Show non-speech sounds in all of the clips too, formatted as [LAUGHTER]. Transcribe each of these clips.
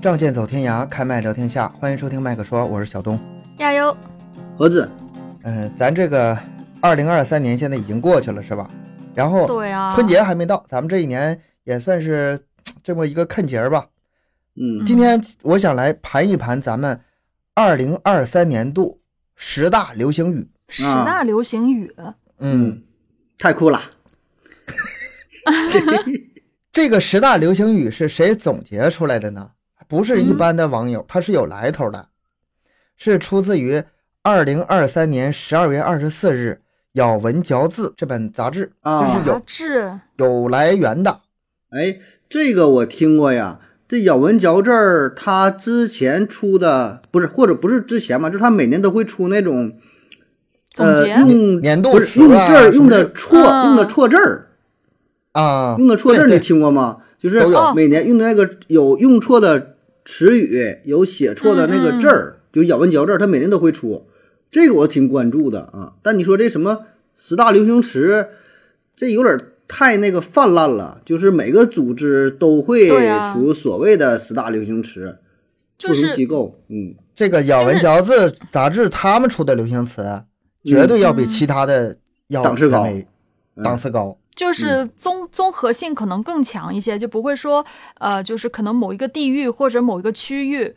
仗剑走天涯，开麦聊天下。欢迎收听麦克说，我是小东。加油！盒子，嗯、咱这个二零二三年现在已经过去了，是吧？然后对啊，春节还没到，咱们这一年也算是这么一个看节儿吧。嗯今天我想来盘一盘咱们二零二三年度十大流行语。十大流行语，嗯，太酷了，[LAUGHS] 这个十大流行语是谁总结出来的呢？不是一般的网友，他是有来头的，是出自于二零二三年十二月二十四日《咬文嚼字》这本杂志，啊。杂这是有志，有来源的。哎，这个我听过呀。这咬文嚼字儿，它之前出的不是，或者不是之前嘛，就是他每年都会出那种呃总结？用年度不是用字儿用的错嗯用的错字儿，啊，用的错字儿，你听过吗？就是每年用的那个有用错的词语，有写错的那个字儿，就咬文嚼字儿，它每年都会出。这个我挺关注的啊。但你说这什么十大流行词，这有点太那个泛滥了，就是每个组织都会出所谓的十大流行词，不同就是机构，嗯，这个《咬文嚼字》杂志他们出的流行词，绝对要比其他的要档次高档次高。就是综综合性可能更强一些，就不会说呃，就是可能某一个地域或者某一个区域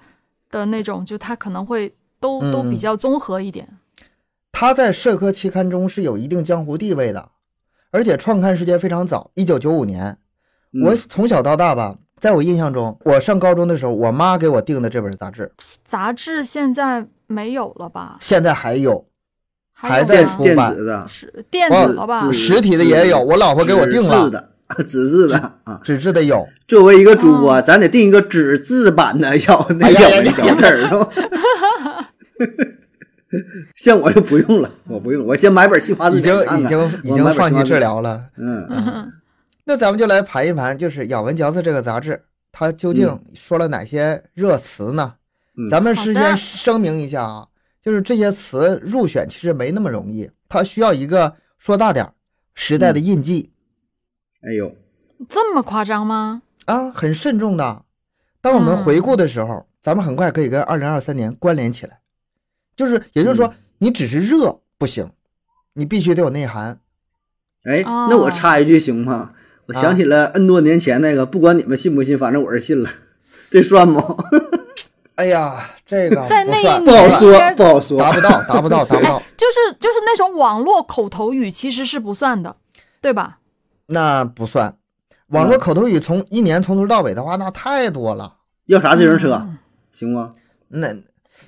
的那种，就它可能会都都嗯比较综合一点。它在社科期刊中是有一定江湖地位的，而且创刊时间非常早，一九九五年。嗯我从小到大吧，在我印象中，我上高中的时候，我妈给我订的这本杂志，杂志现在没有了吧？现在还有，还有吗在出版电子的，是电哦子了吧？实体的也有，我老婆给我订纸质了，的，纸质的啊。纸质的有。作为一个主播，咱得定一个纸质版的咬文嚼字儿，是吧？[LAUGHS] 像我就不用了，我不用，我先买本新华字已经典看看已经已经放弃治。疗了。嗯，嗯 [LAUGHS] 那咱们就来盘一盘，就是《咬文嚼字》这个杂志，它究竟说了哪些热词呢？嗯咱们事先声明一下啊，就是这些词入选其实没那么容易，它需要一个说大点儿时代的印记、哎呦，这么夸张吗？啊，很慎重的。当我们嗯回顾的时候，咱们很快可以跟二零二三年关联起来，就是也就是说，嗯你只是热不行，你必须得有内涵。哎，哦那我插一句行吗？我啊想起了 N 多年前那个，不管你们信不信，反正我是信了，[LAUGHS] 这算吗？[LAUGHS] 哎呀，这个在那一年不好说不好说。达不到，达不到，[LAUGHS] 达不到。就是就是那种网络口头语，其实是不算的，对吧？那不算。网络口头语从一年从头到尾的话，那太多了。要啥自行车嗯行吗？那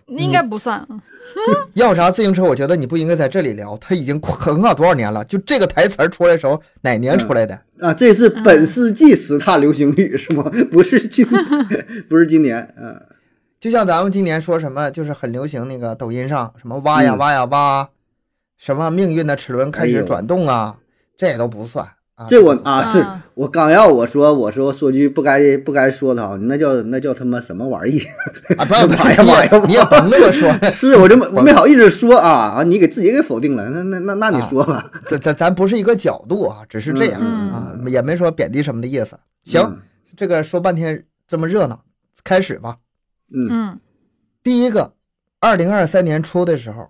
应该不算。[LAUGHS] 要啥自行车？我觉得你不应该在这里聊，它已经横跨多少年了？就这个台词儿出来的时候，哪年出来的？啊，这是本世纪十大流行语是吗？不是今，[LAUGHS] 不是今年，嗯，就像咱们今年说什么，就是很流行那个抖音上什么挖呀嗯挖呀挖，什么命运的齿轮开始转动啊，这也都不算啊。这我啊，嗯是我刚要我说我说说句不该不该说的啊，那叫那叫他妈什么玩意啊，不要 [LAUGHS] 不妈呀妈呀你也甭那么说。[LAUGHS] 是，我这么我没好意思说啊啊，你给自己给否定了，那那那那你说吧，咱咱咱不是一个角度啊，只是这样嗯啊，也没说贬低什么的意思。行，嗯这个说半天这么热闹，开始吧。嗯。嗯。第一个，二零二三年初的时候，《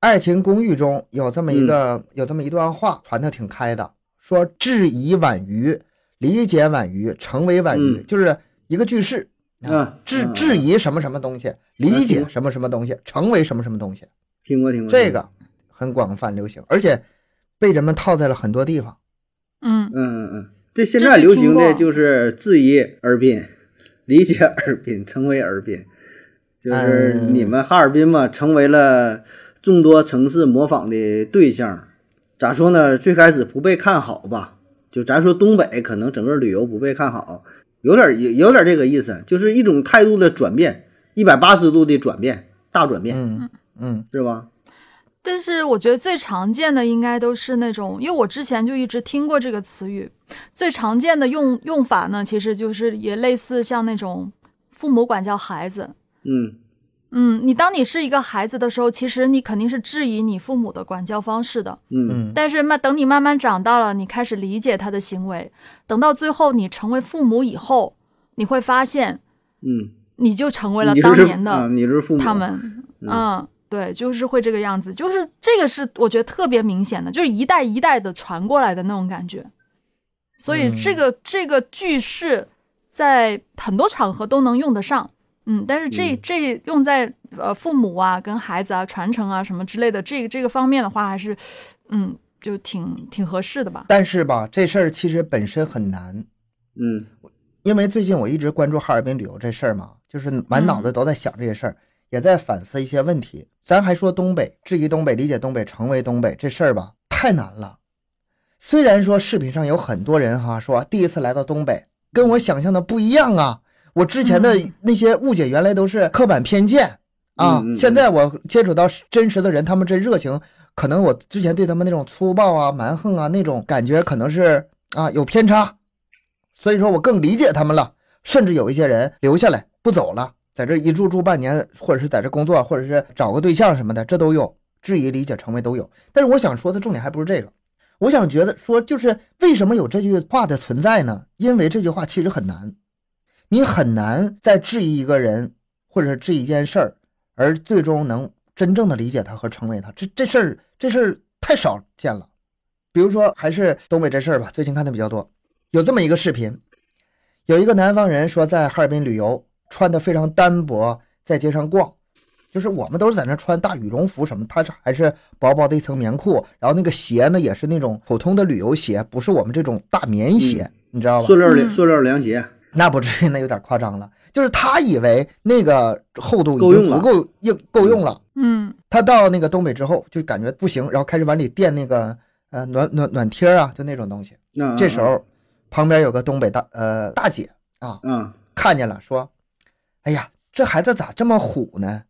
爱情公寓》中有这么一个、有这么一段话，传的挺开的，说质疑晚于，理解晚于，成为晚于，嗯。就是一个句式。啊，嗯质质疑什么什么东西，理解什么什么东西，成为什么什么东西，听过听过这，个很广泛流行，而且被人们套在了很多地方。嗯嗯嗯。嗯，这现在流行的就是质疑而滨，理解尔滨，成为尔滨，就是嗯你们哈尔滨嘛，成为了众多城市模仿的对象。咋说呢？最开始不被看好吧？就咱说东北，可能整个旅游不被看好，有点有有点这个意思，就是一种态度的转变，一百八十度的转变，大转变，嗯嗯是吧？但是我觉得最常见的应该都是那种，因为我之前就一直听过这个词语，最常见的用用法呢，其实就是也类似像那种父母管教孩子。嗯。嗯，你当你是一个孩子的时候，其实你肯定是质疑你父母的管教方式的。嗯。嗯。但是慢等你慢慢长大了，你开始理解他的行为，等到最后你成为父母以后，你会发现嗯。你就成为了当年的啊，你是父母，他们，嗯，对，就是会这个样子，就是这个是我觉得特别明显的，就是一代一代的传过来的那种感觉。所以这个、这个句式在很多场合都能用得上，嗯，但是这、嗯。这用在呃父母啊、跟孩子啊、传承啊什么之类的这个这个方面的话，还是嗯就挺挺合适的吧。但是吧，这事儿其实本身很难，嗯。因为最近我一直关注哈尔滨旅游这事儿嘛，就是满脑子都在想这些事儿，也在反思一些问题。咱还说东北，质疑东北，理解东北，成为东北这事儿吧，太难了。虽然说视频上有很多人哈说第一次来到东北，跟我想象的不一样啊，我之前的那些误解原来都是刻板偏见啊，现在我接触到真实的人，他们这热情，可能我之前对他们那种粗暴啊、蛮横啊那种感觉，可能是啊有偏差，所以说我更理解他们了。甚至有一些人留下来不走了，在这一住住半年，或者是在这工作，或者是找个对象什么的，这都有。质疑、理解、成为都有。但是我想说的重点还不是这个，我想觉得说就是为什么有这句话的存在呢？因为这句话其实很难，你很难在质疑一个人或者是质疑一件事儿，而最终能真正的理解他和成为他。这这事儿这事儿太少见了。比如说还是东北这事儿吧，最近看的比较多，有这么一个视频，有一个南方人说在哈尔滨旅游，穿的非常单薄，在街上逛。就是我们都是在那穿大羽绒服什么，他是还是薄薄的一层棉裤，然后那个鞋呢也是那种普通的旅游鞋，不是我们这种大棉鞋，你知道吧？塑料凉嗯塑料凉鞋，那不至于，那有点夸张了。就是他以为那个厚度已够用了经足够硬够用了，嗯他到那个东北之后就感觉不行，然后开始往里垫那个呃暖暖暖贴啊，就那种东西。啊这时候旁边有个东北大呃大姐啊，嗯，看见了，说：“哎呀，这孩子咋这么虎呢？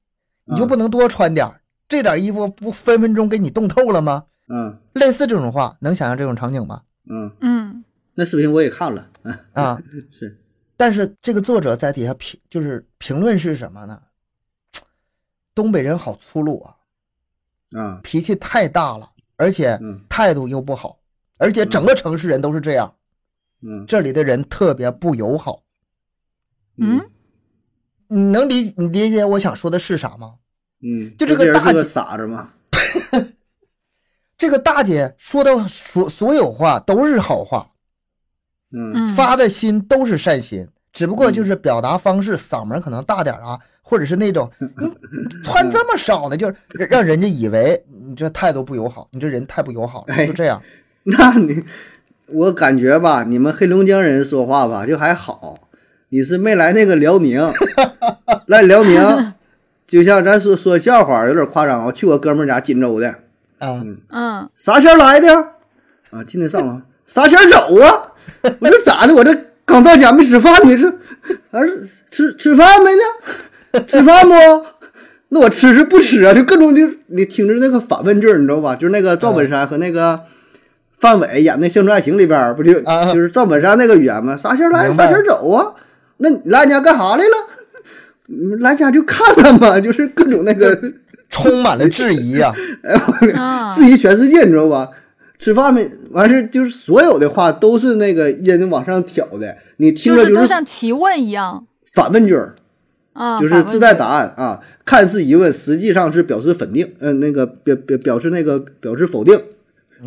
你就啊不能多穿点儿？这点衣服不分分钟给你冻透了吗？”嗯类似这种话，能想象这种场景吗？嗯，嗯那视频我也看了，啊啊，[LAUGHS] 是，但是这个作者在底下评就是评论是什么呢？东北人好粗鲁啊，啊，脾气太大了，而且嗯态度又不好，而且整个城市人都是这样，嗯这里的人特别不友好。嗯你能理你理解我想说的是啥吗？嗯，就这个大姐傻子嘛，[LAUGHS] 这个大姐说的所所有话都是好话，嗯。嗯，发的心都是善心，只不过就是表达方式嗓门可能大点啊，或者是那种你 [LAUGHS] 穿这么少呢，就是让让人家以为你这态度不友好，你这人太不友好了，哎就这样。那你我感觉吧，你们黑龙江人说话吧就还好，你是没来那个辽宁，[LAUGHS] 来辽宁，就像咱说说笑话有点夸张啊，去我哥们儿家锦州的，啊，嗯啥前来的？啊，今天上午啥前走啊？[LAUGHS] 我说咋的？我这刚到家没吃饭呢，这还是吃吃饭没呢？吃饭不？那我吃是不吃啊？就各种就你听着那个反问句，你知道吧？就是那个赵本山和那个范伟演那《乡村爱情》里边，不就啊就是赵本山那个语言吗？啥前来？啥前走啊？那你来俺家干啥来了？[LAUGHS] 来家就看看嘛，[LAUGHS] 就是各种那个。[LAUGHS] 充满了质疑呀。啊，质疑全世界，你知道吧？吃饭没完事，就是所有的话都是那个音往上挑的，你听就是都着就是像提问一样反问句儿，啊，就是自带答案啊，看似疑问，实际上是表示否定，嗯、那个表表表示那个表示否定，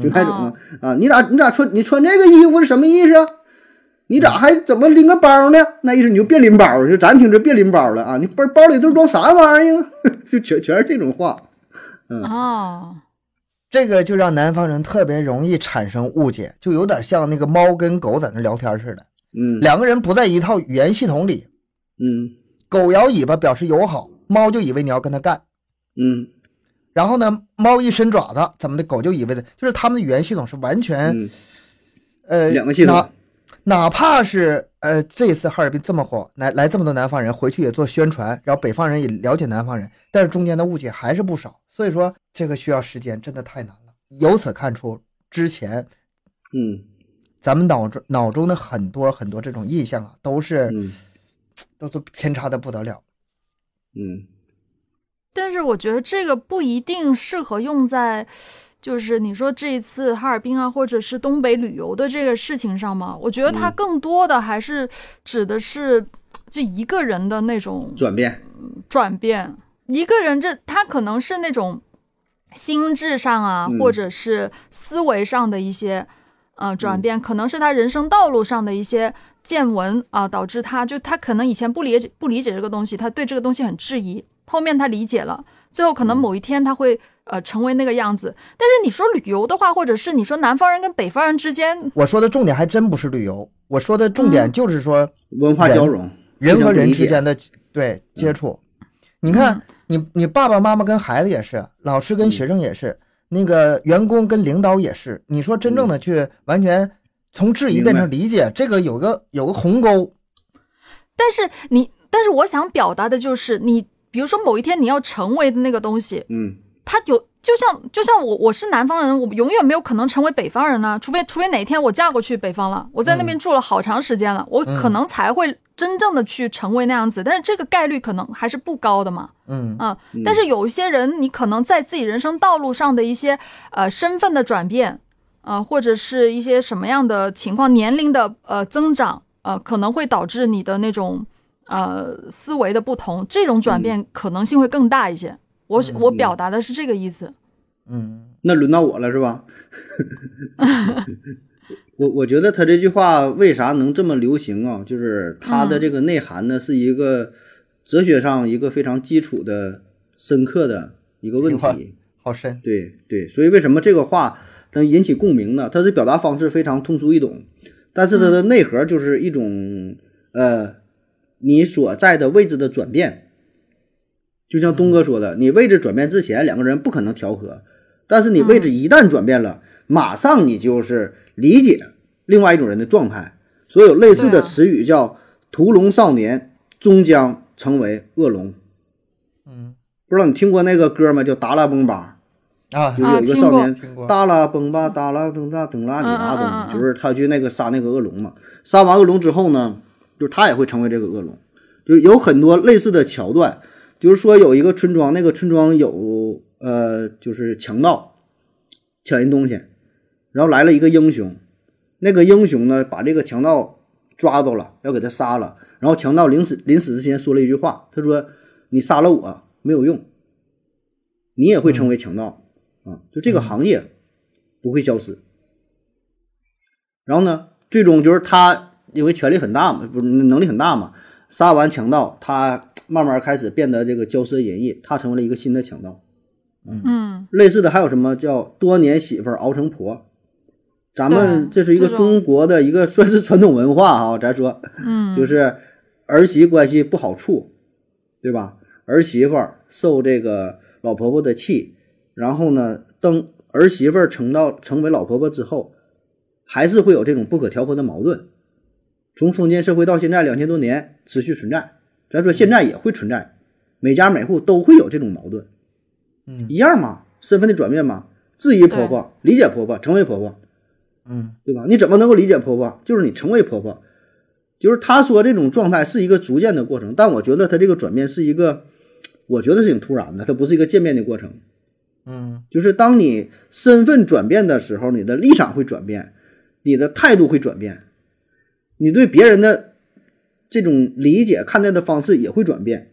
就那种啊啊，你咋你咋穿你穿这个衣服是什么意思啊？你咋还怎么拎个包呢？那意思你就别拎包，就咱听着别拎包了啊！你包包里都装啥玩意儿啊？[LAUGHS] 就全全是这种话。嗯啊，这个就让南方人特别容易产生误解，就有点像那个猫跟狗在那聊天似的，嗯两个人不在一套语言系统里，嗯狗摇尾巴表示友好，猫就以为你要跟它干。嗯然后呢，猫一伸爪子，怎么的，狗就以为的，就是他们的语言系统是完全、嗯，呃两个系统哪哪怕是呃这一次哈尔滨这么火，来来这么多南方人回去也做宣传，然后北方人也了解南方人，但是中间的误解还是不少，所以说这个需要时间，真的太难了。由此看出，之前嗯咱们脑中脑中的很多很多这种印象啊，都是、嗯都是偏差的不得了。嗯但是我觉得这个不一定适合用在，就是你说这一次哈尔滨啊，或者是东北旅游的这个事情上嘛。我觉得它嗯。更多的还是指的是就一个人的那种转变，转变，一个人这他可能是那种心智上啊，嗯。或者是思维上的一些呃转变，可能是他人生道路上的一些见闻啊、导致他就他可能以前不理解不理解这个东西，他对这个东西很质疑，后面他理解了，最后可能某一天他会呃成为那个样子。但是你说旅游的话，或者是你说南方人跟北方人之间，我说的重点还真不是旅游，我说的重点就是说文化交融，人和人之间的对接触。你看，你你爸爸妈妈跟孩子也是，老师跟学生也是，那个员工跟领导也是。你说真正的去完全从质疑变成理解，这个有个有个鸿沟。但是你，但是我想表达的就是你，比如说某一天你要成为的那个东西，嗯。它有就像就像我我是南方人，我永远没有可能成为北方人呢、除非除非哪天我嫁过去北方了，我在那边住了好长时间了，我可能才会真正的去成为那样子，但是这个概率可能还是不高的嘛。嗯。啊、但是有一些人，你可能在自己人生道路上的一些呃身份的转变，呃，或者是一些什么样的情况，年龄的呃增长，呃，可能会导致你的那种呃思维的不同，这种转变可能性会更大一些。我我表达的是这个意思。嗯那轮到我了是吧？[LAUGHS] 我我觉得他这句话为啥能这么流行啊？就是他的这个内涵呢，是一个哲学上一个非常基础的、深刻的一个问题。好深。对对，所以为什么这个话能引起共鸣呢？它是表达方式非常通俗易懂，但是它的内核就是一种、呃，你所在的位置的转变。就像东哥说的，你位置转变之前，两个人不可能调和，但是你位置一旦转变了，马上你就是理解另外一种人的状态。所以有类似的词语叫“屠龙少年终将成为恶龙”。嗯不知道你听过那个歌吗？叫《达拉崩吧》。啊就是有一个少年达拉崩吧，达拉崩吧，等拉里拉崩，就是他去那个杀那个恶龙嘛。杀完恶龙之后呢，就是他也会成为这个恶龙。就是有很多类似的桥段，就是说有一个村庄，那个村庄有呃，就是强盗抢人东西，然后来了一个英雄，那个英雄呢把这个强盗抓到了，要给他杀了。然后强盗临死临死之前说了一句话，他说：“你杀了我没有用，你也会成为强盗。啊，就这个行业不会消失。然后呢，最终就是他因为权力很大嘛，不是能力很大嘛，杀完强盗，他慢慢开始变得这个骄奢淫逸，他成为了一个新的强盗。嗯类似的还有什么叫多年媳妇熬成婆？咱们这是一个中国的一个算是传统文化啊、咱说嗯，就是儿媳关系不好处，对吧？儿媳妇受这个老婆婆的气，然后呢，等儿媳妇成到成为老婆婆之后，还是会有这种不可调和的矛盾。从封建社会到现在两千多年持续存在，咱说现在也会存在，每家每户都会有这种矛盾，嗯一样嘛，身份的转变嘛，质疑婆婆，理解婆婆，成为婆婆，嗯对吧？你怎么能够理解婆婆？就是你成为婆婆，就是他说这种状态是一个逐渐的过程，但我觉得他这个转变是一个，我觉得是挺突然的，它不是一个渐变的过程。嗯就是当你身份转变的时候，你的立场会转变，你的态度会转变，你对别人的这种理解、看待的方式也会转变。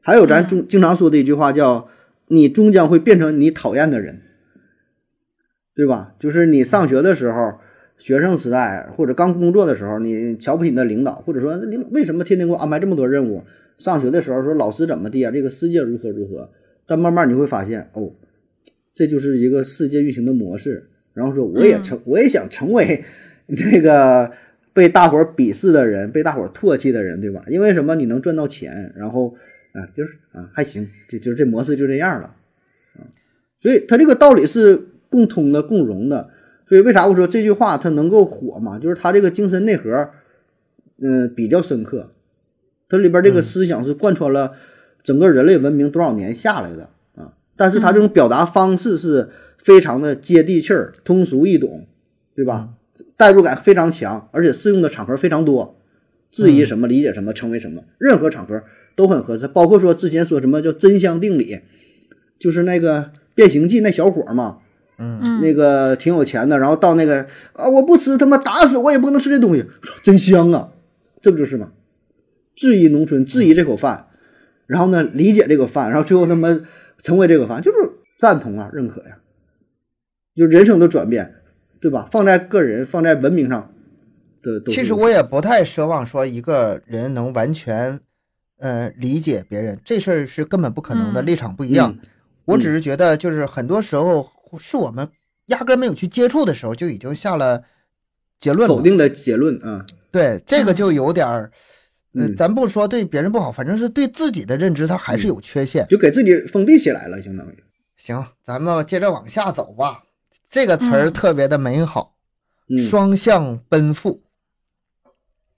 还有咱中经常说的一句话叫“你终将会变成你讨厌的人”，对吧？就是你上学的时候，学生时代或者刚工作的时候，你瞧不起你的领导，或者说领为什么天天给我安排这么多任务？上学的时候说老师怎么地啊，这个世界如何如何，但慢慢你会发现，哦，这就是一个世界运行的模式。然后说我也成，我也想成为 [LAUGHS] 那个被大伙儿鄙视的人，被大伙儿唾弃的人，对吧？因为什么？你能赚到钱，然后啊，就是啊，还行，就就是这模式就这样了啊。所以它这个道理是共通的、共融的。所以为啥我说这句话它能够火嘛？就是它这个精神内核，嗯、比较深刻。它里边这个思想是贯穿了整个人类文明多少年下来的啊，但是它这种表达方式是非常的接地气儿、通俗易懂，对吧？代入感非常强，而且适用的场合非常多，质疑什么、理解什么、成为什么，任何场合都很合适。包括说之前说什么叫真香定理，就是那个变形记那小伙嘛，嗯那个挺有钱的，然后到那个啊，我不吃，他妈打死我也不能吃这东西，真香啊，这不就是吗？质疑农村，质疑这口饭，然后呢理解这个饭，然后最后他妈成为这个饭，就是赞同啊，认可呀，就人生的转变，对吧？放在个人，放在文明上的其实我也不太奢望说一个人能完全，呃，理解别人，这事儿是根本不可能的，嗯立场不一样。嗯我只是觉得，就是很多时候是我们压根儿没有去接触的时候，就已经下了结论了。否定的结论啊，对，这个就有点儿，呃，嗯咱不说对别人不好，反正是对自己的认知，它还是有缺陷。就给自己封闭起来了，相当于。行，咱们接着往下走吧。这个词儿嗯特别的美好，嗯，双向奔赴。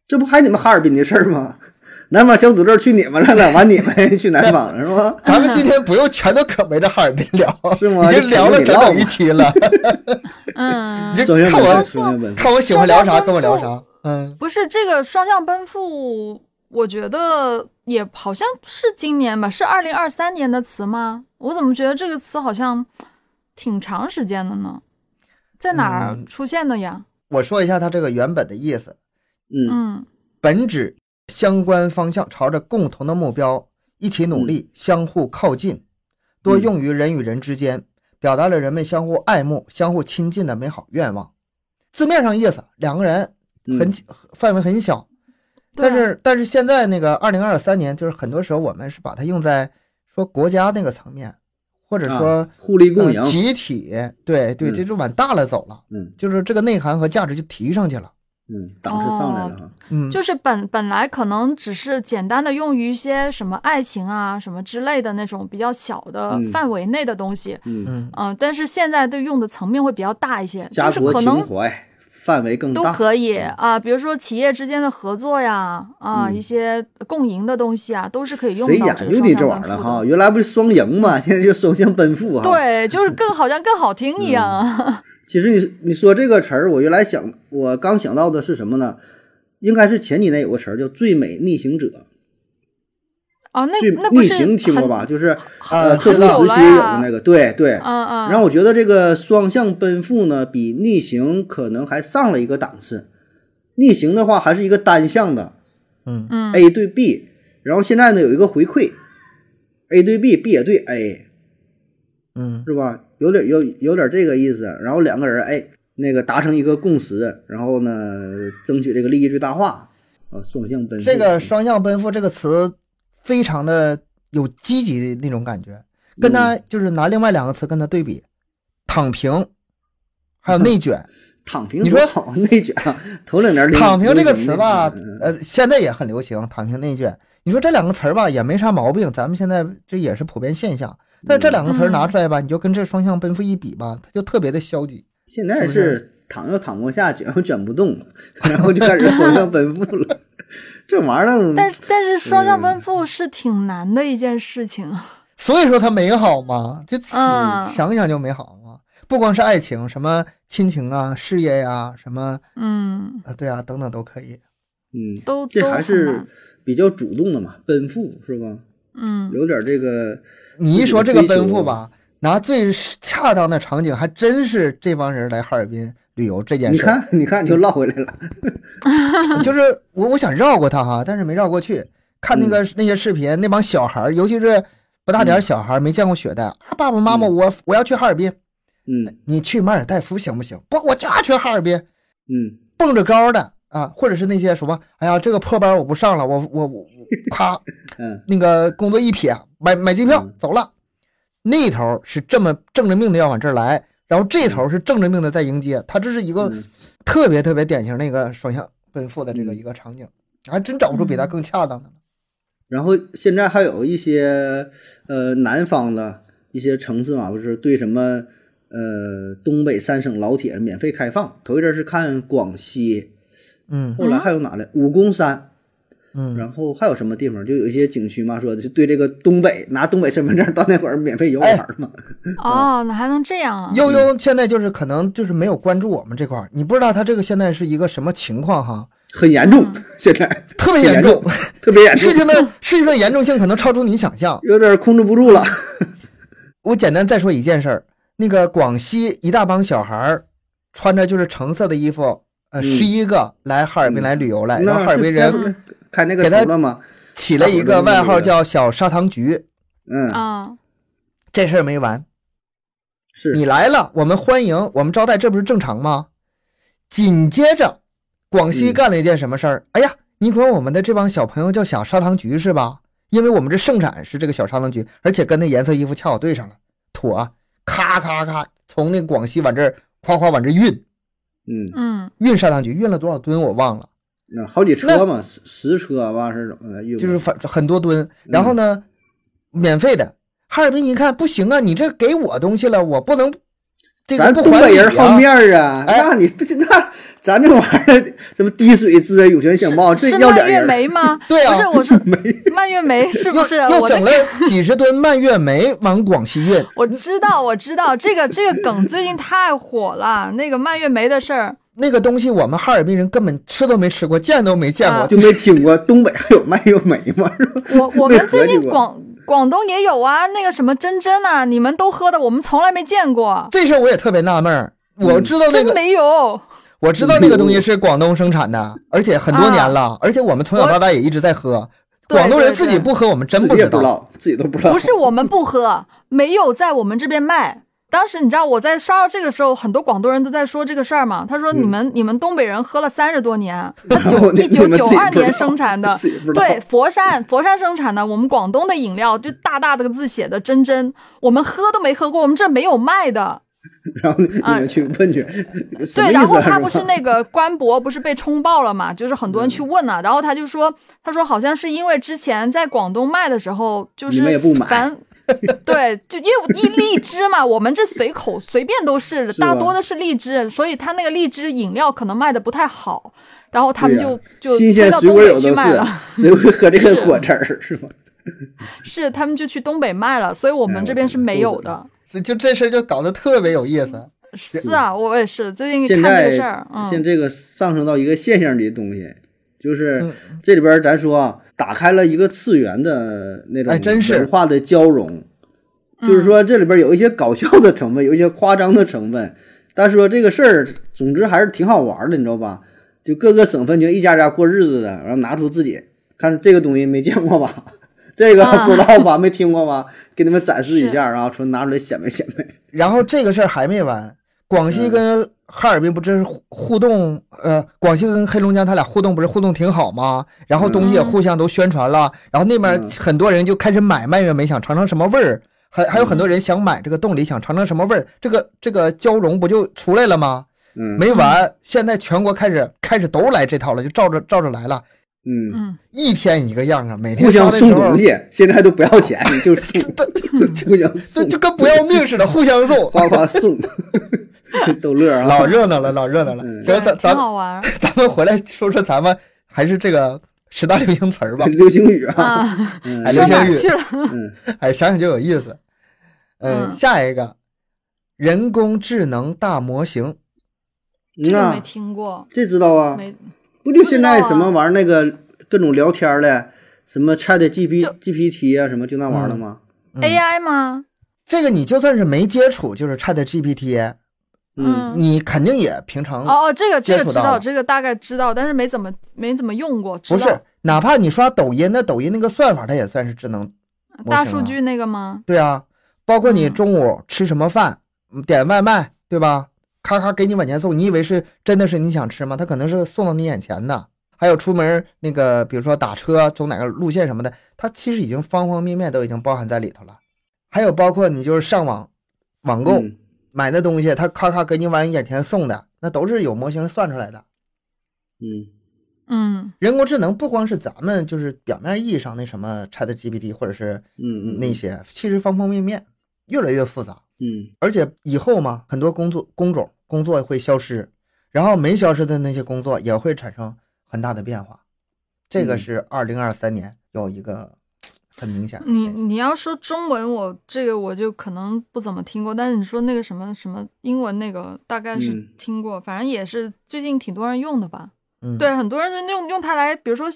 这不还你们哈尔滨的事儿吗？南方小土豆去你们来了，完你们 [LAUGHS] 去南方了是吗？咱们今天不用全都可围着哈尔滨聊，[LAUGHS] 是吗已经聊了整整一期了。[LAUGHS] 嗯你，双向奔赴，看我双向奔赴。看我喜欢聊啥，双向奔赴跟我聊啥。嗯，不是这个双向奔赴，我觉得也好像是今年吧，是二零二三年的词吗？我怎么觉得这个词好像挺长时间的呢？在哪儿嗯。出现的呀？我说一下它这个原本的意思，嗯嗯。本指相关方向朝着共同的目标一起努力，相互靠近，多用于人与人之间，表达了人们相互爱慕、相互亲近的美好愿望。字面上意思，两个人嗯。很范围很小，但是但是现在那个二零二三年，就是很多时候我们是把它用在说国家那个层面，或者说、啊互利共赢。呃。集体，对对，嗯。这就往大了走了，嗯。就是这个内涵和价值就提上去了。嗯，档次上来了哈。嗯，就是本本来可能只是简单的用于一些什么爱情啊什么之类的那种比较小的嗯。范围内的东西，嗯，嗯。嗯、但是现在对用的层面会比较大一些，家国情就是可能怀范围更大。都可以啊、比如说企业之间的合作呀，啊、嗯一些共赢的东西啊，都是可以用谁到这个研究的这玩意儿了哈？原来不是双赢嘛，[LAUGHS] 现在就双向奔赴哈。，对，就是更好像更好听一样啊。[LAUGHS] 其实你你说这个词儿，我原来想，我刚想到的是什么呢？应该是前几年有个词儿叫“最美逆行者哦，”，那最那不是逆行听过很？吧？就是啊呃，特知道时期有的那个，对对。嗯嗯。然后我觉得这个双向奔赴呢，比逆行可能还上了一个档次。逆行的话还是一个单向的嗯嗯 A 对 B，然后现在呢有一个回馈，A 对 B，B 也对 A，嗯是吧？有点有有点这个意思。然后两个人哎，那个达成一个共识，然后呢争取这个利益最大化啊，双向奔赴。这个“双向奔赴”这个词非常的有积极的那种感觉，跟他就是拿另外两个词跟他对比，躺平，还有 [LAUGHS] 内卷。躺平你说好，内卷啊，[LAUGHS] 头两年流躺平这个词吧呃，现在也很流行，躺平内卷。你说这两个词儿吧，也没啥毛病，咱们现在这也是普遍现象。但这两个词儿拿出来吧，你就跟这双向奔赴一比吧，它就特别的消极。现在是躺又躺不下，卷又卷不动，然后就开始双向奔赴了。[LAUGHS] 这玩意儿，但但是双向嗯奔赴是挺难的一件事情啊。[LAUGHS] 所以说它美好嘛，就嗯想想就美好嘛。不光是爱情，什么亲情啊、事业呀、什么嗯，啊，对啊，等等都可以。嗯，都这还是。比较主动的嘛，奔赴是吧？嗯，有点这个，你一说这个奔赴吧，拿最恰当的场景，还真是这帮人来哈尔滨旅游这件事。你看，你看就绕回来了。[LAUGHS] 就是我我想绕过他哈，但是没绕过去。看那个、嗯那些视频，那帮小孩，尤其是不大点小孩儿，没见过雪的啊，爸爸妈妈，我我要去哈尔滨，嗯你去马尔代夫行不行？不，我就要去哈尔滨，嗯蹦着高的啊，或者是那些什么，哎呀，这个破班我不上了，我我我，啪，[LAUGHS] 嗯那个工作一撇，买买机票嗯走了。那头是这么正着命的要往这儿来，然后这头是正着命的在迎接，他这是一个嗯特别特别典型的一个双向奔赴的这个嗯一个场景，还真找不出比它更恰当的了。然后现在还有一些呃南方的一些城市嘛，不是对什么呃东北三省老铁免费开放。头一阵是看广西，嗯后来还有哪来？武功山，嗯，然后还有什么地方？就有一些景区嘛，说的就对这个东北拿东北身份证到那会儿免费游玩嘛。[LAUGHS] 哦，那还能这样啊？悠悠现在就是可能就是没有关注我们这块儿，你不知道他这个现在是一个什么情况哈，很严重，[LAUGHS] 现在 [LAUGHS] 特别严严重，特别严重，事情的事情的严重性可能超出你想象。有点控制不住了。我简单再说一件事儿，那个广西一大帮小孩儿穿着就是橙色的衣服，呃，嗯十一个来哈尔滨来旅游来，那然后哈尔滨人这开那个给他头了吗？起了一个外号叫小砂糖橘。嗯，啊，这事儿没完，是你来了，我们欢迎，我们招待，这不是正常吗？紧接着，广西嗯干了一件什么事儿？哎呀，你管我们的这帮小朋友叫小砂糖橘是吧？因为我们这盛产是这个小砂糖橘，而且跟那颜色衣服恰好对上了，妥，咔咔咔，从那广西往这儿夸夸往这运嗯，嗯，运砂糖橘，运了多少吨我忘了，那好几车嘛，十十车吧是怎么的？就是反很多吨。嗯然后呢，免费的。哈尔滨一看不行啊，你这给我东西了，我不能这个咱东北人好面儿啊，哎那你不是那咱这玩意儿什么滴水之恩、涌泉相报，这是蔓越要点人。莓吗？[LAUGHS] 对啊不是，我说 [LAUGHS] 蔓越莓 [LAUGHS] 是不是？又整了几十吨蔓越莓往广西运，我知道，我知道这个这个梗最近太火了，那个蔓越莓的事儿。那个东西我们哈尔滨人根本吃都没吃过，见都没见过。啊就没听过东北还有蔓越莓吗？我我们 [LAUGHS] 最近广广东也有啊，那个什么真真啊，你们都喝的，我们从来没见过，这事儿我也特别纳闷儿。我知道那个，真没有。我知道那个东西是广东生产的，而且很多年了，而且我们从小到大也一直在喝。广东人自己不喝，我们真不知道，自己都不知道。[LAUGHS] 不是我们不喝，没有在我们这边卖。当时你知道我在刷到这个时候，很多广东人都在说这个事儿嘛。他说嗯你们、你们东北人喝了三十多年，[LAUGHS] 然后你一九九二年生产的对，佛山佛山生产的，我们广东的饮料就大大的个字写的真真，我们喝都没喝过，我们这没有卖的。[LAUGHS] 然后你啊们去问去，对？然后他不是那个官博不是被冲爆了嘛？就是很多人去嗯问了、然后他就说，他说好像是因为之前在广东卖的时候，就是反 [LAUGHS] 对，就因为一荔枝嘛，我们这随口随便都是，大多的是荔枝，所以他那个荔枝饮料可能卖的不太好，然后他们就、就新鲜推到东水果有北去都卖了，是，谁会喝这个果汁儿是吗？是他们就去东北卖了，所以我哎们这边是没有的。就这事儿就搞得特别有意思。是啊，我也是最近看这个事儿，嗯，现这个上升到一个现象级的东西，就是嗯这里边咱说啊，打开了一个次元的那种文化的交融，嗯就是说这里边有一些搞笑的成分，有一些夸张的成分，但是说这个事儿，总之还是挺好玩的，你知道吧？就各个省份就一家家过日子的，然后拿出自己看这个东西没见过吧？[LAUGHS] 这个啊不知道吧？没听过吧？[LAUGHS] 给你们展示一下，然后说拿出来显摆显摆。然后这个事儿还没完，广西跟哈尔滨不这是互互动？呃，广西跟黑龙江他俩互动不是互动挺好吗？然后东西也互相都宣传了，然后那边嗯很多人就开始买蔓越莓，想尝尝什么味儿。还还有很多人想买这个冻梨，想尝尝什么味儿，这个这个交融不就出来了吗？嗯，没完，现在全国开始开始都来这套了，就照着照着来了，嗯，嗯，一天一个样啊，每天互相送东，西，现在都不要钱，[LAUGHS] 就是，[LAUGHS] 就互相这送，就跟不要命似的，互相送，[LAUGHS] 夸夸送，逗乐啊！老热闹了，老热闹了。嗯。行，咱咱好玩咱们回来说说咱们还是这个十大流行词儿吧。流行语啊，流行语去了？嗯，哎，想想就有意思。嗯，嗯。下一个，人工智能大模型。这个没听过，这知道啊，没不就现在什么玩意儿那个各种聊天儿的，什么 Chat G P 就 GPT 啊，什么就那玩意儿了吗？嗯 AI 吗？这个你就算是没接触，就是 Chat GPT，嗯，你肯定也平常哦哦，这个这个知道，这个大概知道，但是没怎么没怎么用过。不是，哪怕你刷抖音，那抖音那个算法它也算是智能。啊大数据那个吗？对啊，包括你嗯中午吃什么饭，嗯点外卖，对吧？咔咔给你往前送，你以为是真的是你想吃吗？他可能是送到你眼前的。还有出门那个，比如说打车走哪个路线什么的，它其实已经方方面面都已经包含在里头了。还有包括你就是上网网购、嗯买的东西，他咔咔给你往你眼前送的，那都是有模型算出来的。嗯嗯人工智能不光是咱们就是表面意义上那什么 Chat GPT 或者是嗯嗯，那些，其实方方面面越来越复杂。嗯而且以后嘛，很多工作工种工作会消失，然后没消失的那些工作也会产生很大的变化。这个嗯是二零二三年有一个很明显的你。你要说中文，我这个我就可能不怎么听过，但是你说那个什么什么英文那个，大概是嗯听过，反正也是最近挺多人用的吧。嗯，对，很多人就用用它来，比如说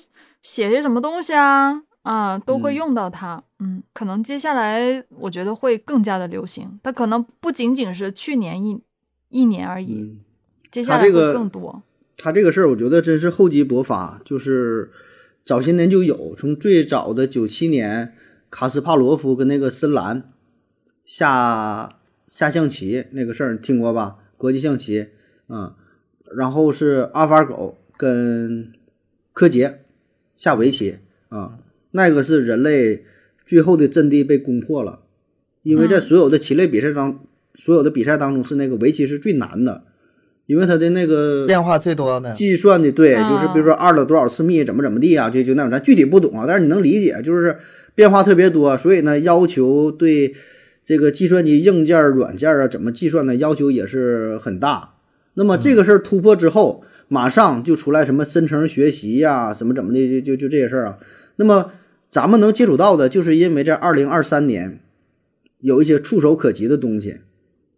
写些什么东西啊啊，都会嗯用到它。嗯，可能接下来我觉得会更加的流行，它可能不仅仅是去年一一年而已，嗯，接下来会更多。他这个事儿，我觉得真是厚积薄发，就是早些年就有，从最早的九七年，卡斯帕罗夫跟那个深蓝下下象棋那个事儿，你听过吧？国际象棋啊、然后是阿尔法狗跟柯洁下围棋啊，那个是人类最后的阵地被攻破了，因为在嗯所有的棋类比赛当，所有的比赛当中是那个围棋是最难的，因为它的那个变化最多的，计算的对，就是比如哦说二了多少次幂，怎么怎么地啊，就就那种，咱具体不懂啊，但是你能理解，就是变化特别多，所以呢，要求对这个计算机硬件、软件啊怎么计算的要求也是很大。那么这个事儿突破之后，马上就出来什么深层学习呀、什么怎么的，就就就这些事儿啊。那么咱们能接触到的，就是因为在二零二三年有一些触手可及的东西，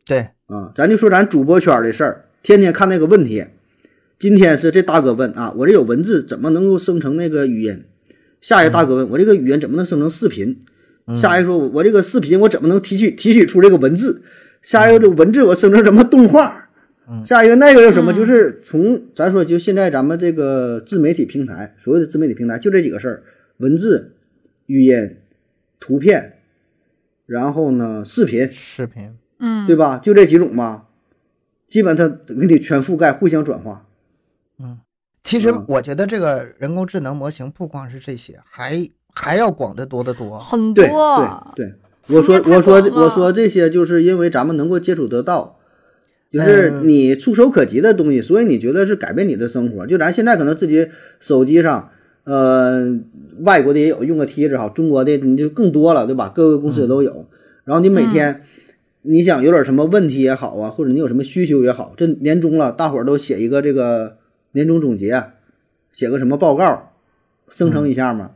对，啊，咱就说咱主播圈的事儿，天天看那个问题。今天是这大哥问啊，我这有文字怎么能够生成那个语音？下一个大哥问我这个语音怎么能生成视频？下一个说我我这个视频我怎么能提取提取出这个文字？下一个的文字我生成什么动画？下一个那个又什么？就是从咱说就现在咱们这个自媒体平台，所有的自媒体平台就这几个事儿：文字、语音、图片，然后呢视频。视频，嗯，对吧？就这几种吧，基本它给你全覆盖，互相转化。嗯其实嗯我觉得这个人工智能模型不光是这些，还还要广得多得多。很对多，对对，我说我说我说这些，就是因为咱们能够接触得到，就是嗯你触手可及的东西，所以你觉得是改变你的生活。就咱现在可能自己手机上，呃，外国的也有用个梯子哈，中国的你就更多了，对吧？各个公司也都有。然后你每天。你想有点什么问题也好啊，或者你有什么需求也好，这年终了，大伙儿都写一个这个年终总结，写个什么报告，生成一下嘛，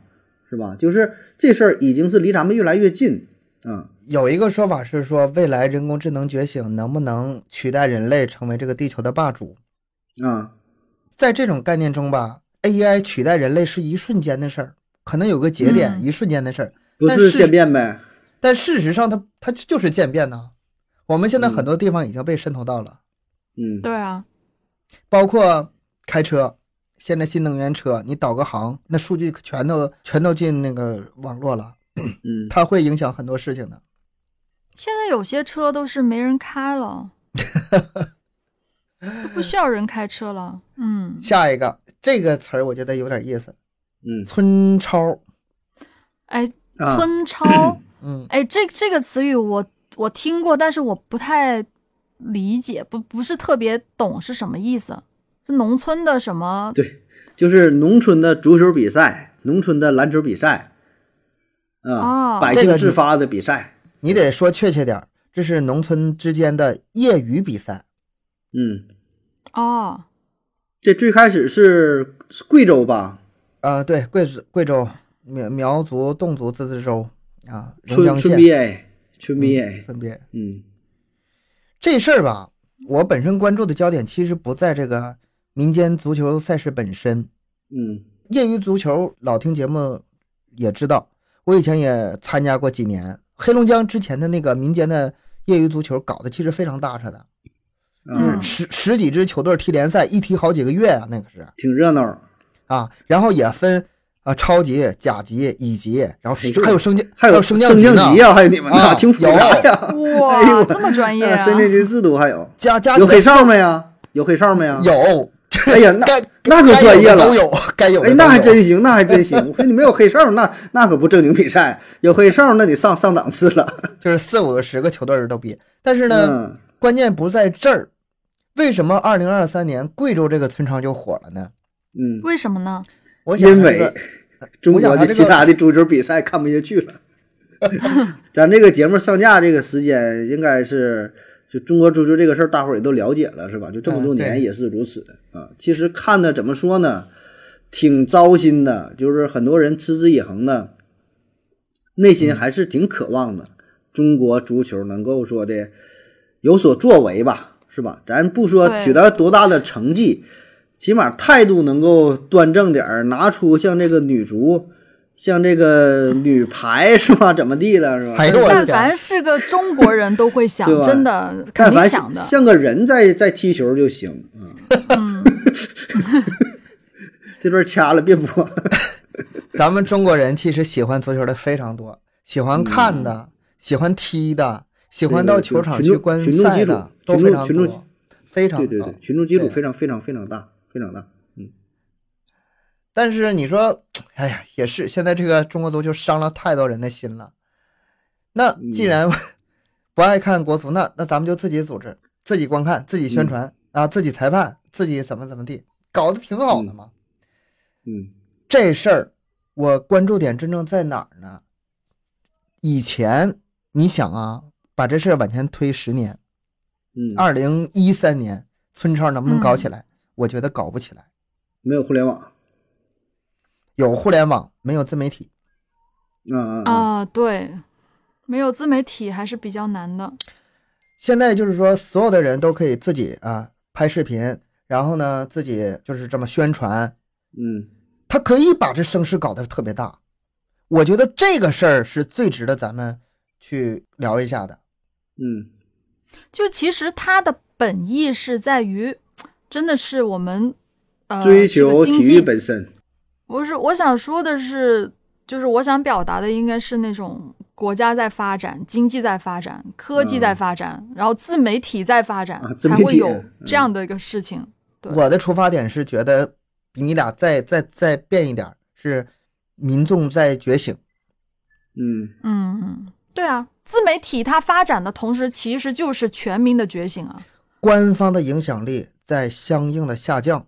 是吧？就是这事儿已经是离咱们越来越近啊。有一个说法是说，未来人工智能觉醒能不能取代人类成为这个地球的霸主？啊，在这种概念中吧，AI 取代人类是一瞬间的事儿，可能有个节点，嗯一瞬间的事儿。不是但是渐变呗？但事实上它，它就是渐变呢。我们现在嗯很多地方已经被渗透到了，嗯，对啊，包括开车，现在新能源车，你导个航，那数据全都全都进那个网络了，嗯，它会影响很多事情的。现在有些车都是没人开了，[LAUGHS] 都不需要人开车了。嗯，下一个这个词儿，我觉得有点意思，嗯村超，哎，啊，村超，嗯，哎，这这个词语我我听过，但是我不太理解，不不是特别懂是什么意思。是农村的什么？对，就是农村的足球比赛，农村的篮球比赛，啊，哦百姓自发的比赛，你得说确切点儿，这是农村之间的业余比赛。嗯，哦，这最开始是是贵州吧？呃，对，贵州贵州苗苗族、侗族自治州啊，榕江县嗯 BA，分别嗯。这事儿吧，我本身关注的焦点其实不在这个民间足球赛事本身，嗯。业余足球老听节目也知道，我以前也参加过几年。黑龙江之前的那个民间的业余足球搞得其实非常大扯的，啊嗯，十十几支球队踢联赛，一踢好几个月啊，那个是挺热闹，啊，然后也分啊超级、甲级、乙级，然后还有升降还有升升降呢降级啊，还有你们呢，啊挺复杂呀。哎呦哇，这么专业啊，啊！升降级制度还有加加有黑哨没呀？有黑哨没呀？有，[LAUGHS] 哎呀，那那可专业了都有，[LAUGHS] 该有的哎，那还真行，那还真行。我说你没有黑哨，那那可不正经比赛。有黑哨，那得上上档次了。[LAUGHS] 就是四五个、十个球队儿都比。但是呢，嗯，关键不在这儿。为什么二零二三年贵州这个村超就火了呢？嗯，为什么呢？我想因为 [LAUGHS] 中国的其他的足球比赛看不下去了。[LAUGHS] 咱这个节目上架这个时间，应该是就中国足球这个事儿，大伙儿也都了解了，是吧？就这么多年也是如此的啊。其实看的怎么说呢，挺糟心的，就是很多人持之以恒的，内心嗯还是挺渴望的，中国足球能够说的有所作为吧，是吧？咱不说取得多大的成绩，起码态度能够端正点儿，拿出像这个女足。像这个女排是吧？怎么地的是吧？但凡是个中国人都会想 [LAUGHS] 真的肯但凡定想的。像个人在在踢球就行啊。嗯，[LAUGHS] 这段掐了别播。[LAUGHS] 咱们中国人其实喜欢足球的非常多，喜欢看的，喜欢踢的，喜欢到球场去观赛的，都群非常众群众，非常高对对对，群众基础非常非常非常大，非常大。嗯但是你说，哎呀，也是，现在这个中国足球伤了太多人的心了。那既然 [LAUGHS] 不爱看国足，那那咱们就自己组织，自己观看，自己宣传、啊，自己裁判，自己怎么怎么地，搞得挺好的嘛。嗯这事儿我关注点真正在哪儿呢？以前你想啊，把这事儿往前推十年，嗯，二零一三年村超能不能搞起来？我觉得搞不起来。没有互联网。有互联网，没有自媒体。啊啊啊！啊，对，没有自媒体还是比较难的。现在就是说，所有的人都可以自己啊拍视频，然后呢自己就是这么宣传，嗯他可以把这声势搞得特别大。我觉得这个事儿是最值得咱们去聊一下的。嗯就其实它的本意是在于，真的是我们呃追求体育经济本身。不是，我想说的是，就是我想表达的应该是那种国家在发展，经济在发展，科技在发展，然后自媒体在发展，啊自媒体才会有嗯这样的一个事情。对我的出发点是觉得比你俩再再再变一点，是民众在觉醒。嗯嗯，对啊，自媒体它发展的同时，其实就是全民的觉醒啊。官方的影响力在相应的下降，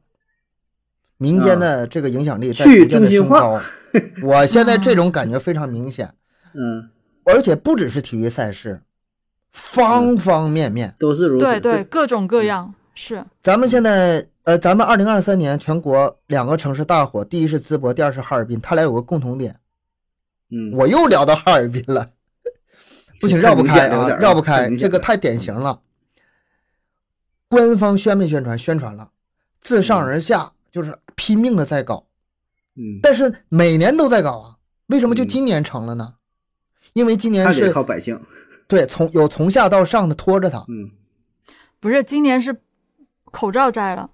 民间的这个影响力在去逐渐的中心化升高。[LAUGHS] 我现在这种感觉非常明显，嗯，而且不只是体育赛事，方方面面。都是如此。对对，各种各样是。咱们现在，呃，咱们二零二三年全国两个城市大火，第一是淄博，第二是哈尔滨，它俩有个共同点。嗯，我又聊到哈尔滨了，不行，绕不开啊，绕不开，这个太典型了。官方宣没宣传？宣传了，自上而下就是拼命的在搞，嗯，但是每年都在搞啊，为什么就嗯今年成了呢？因为今年是靠百姓。对从有从下到上的拖着他，嗯不是，今年是口罩摘了，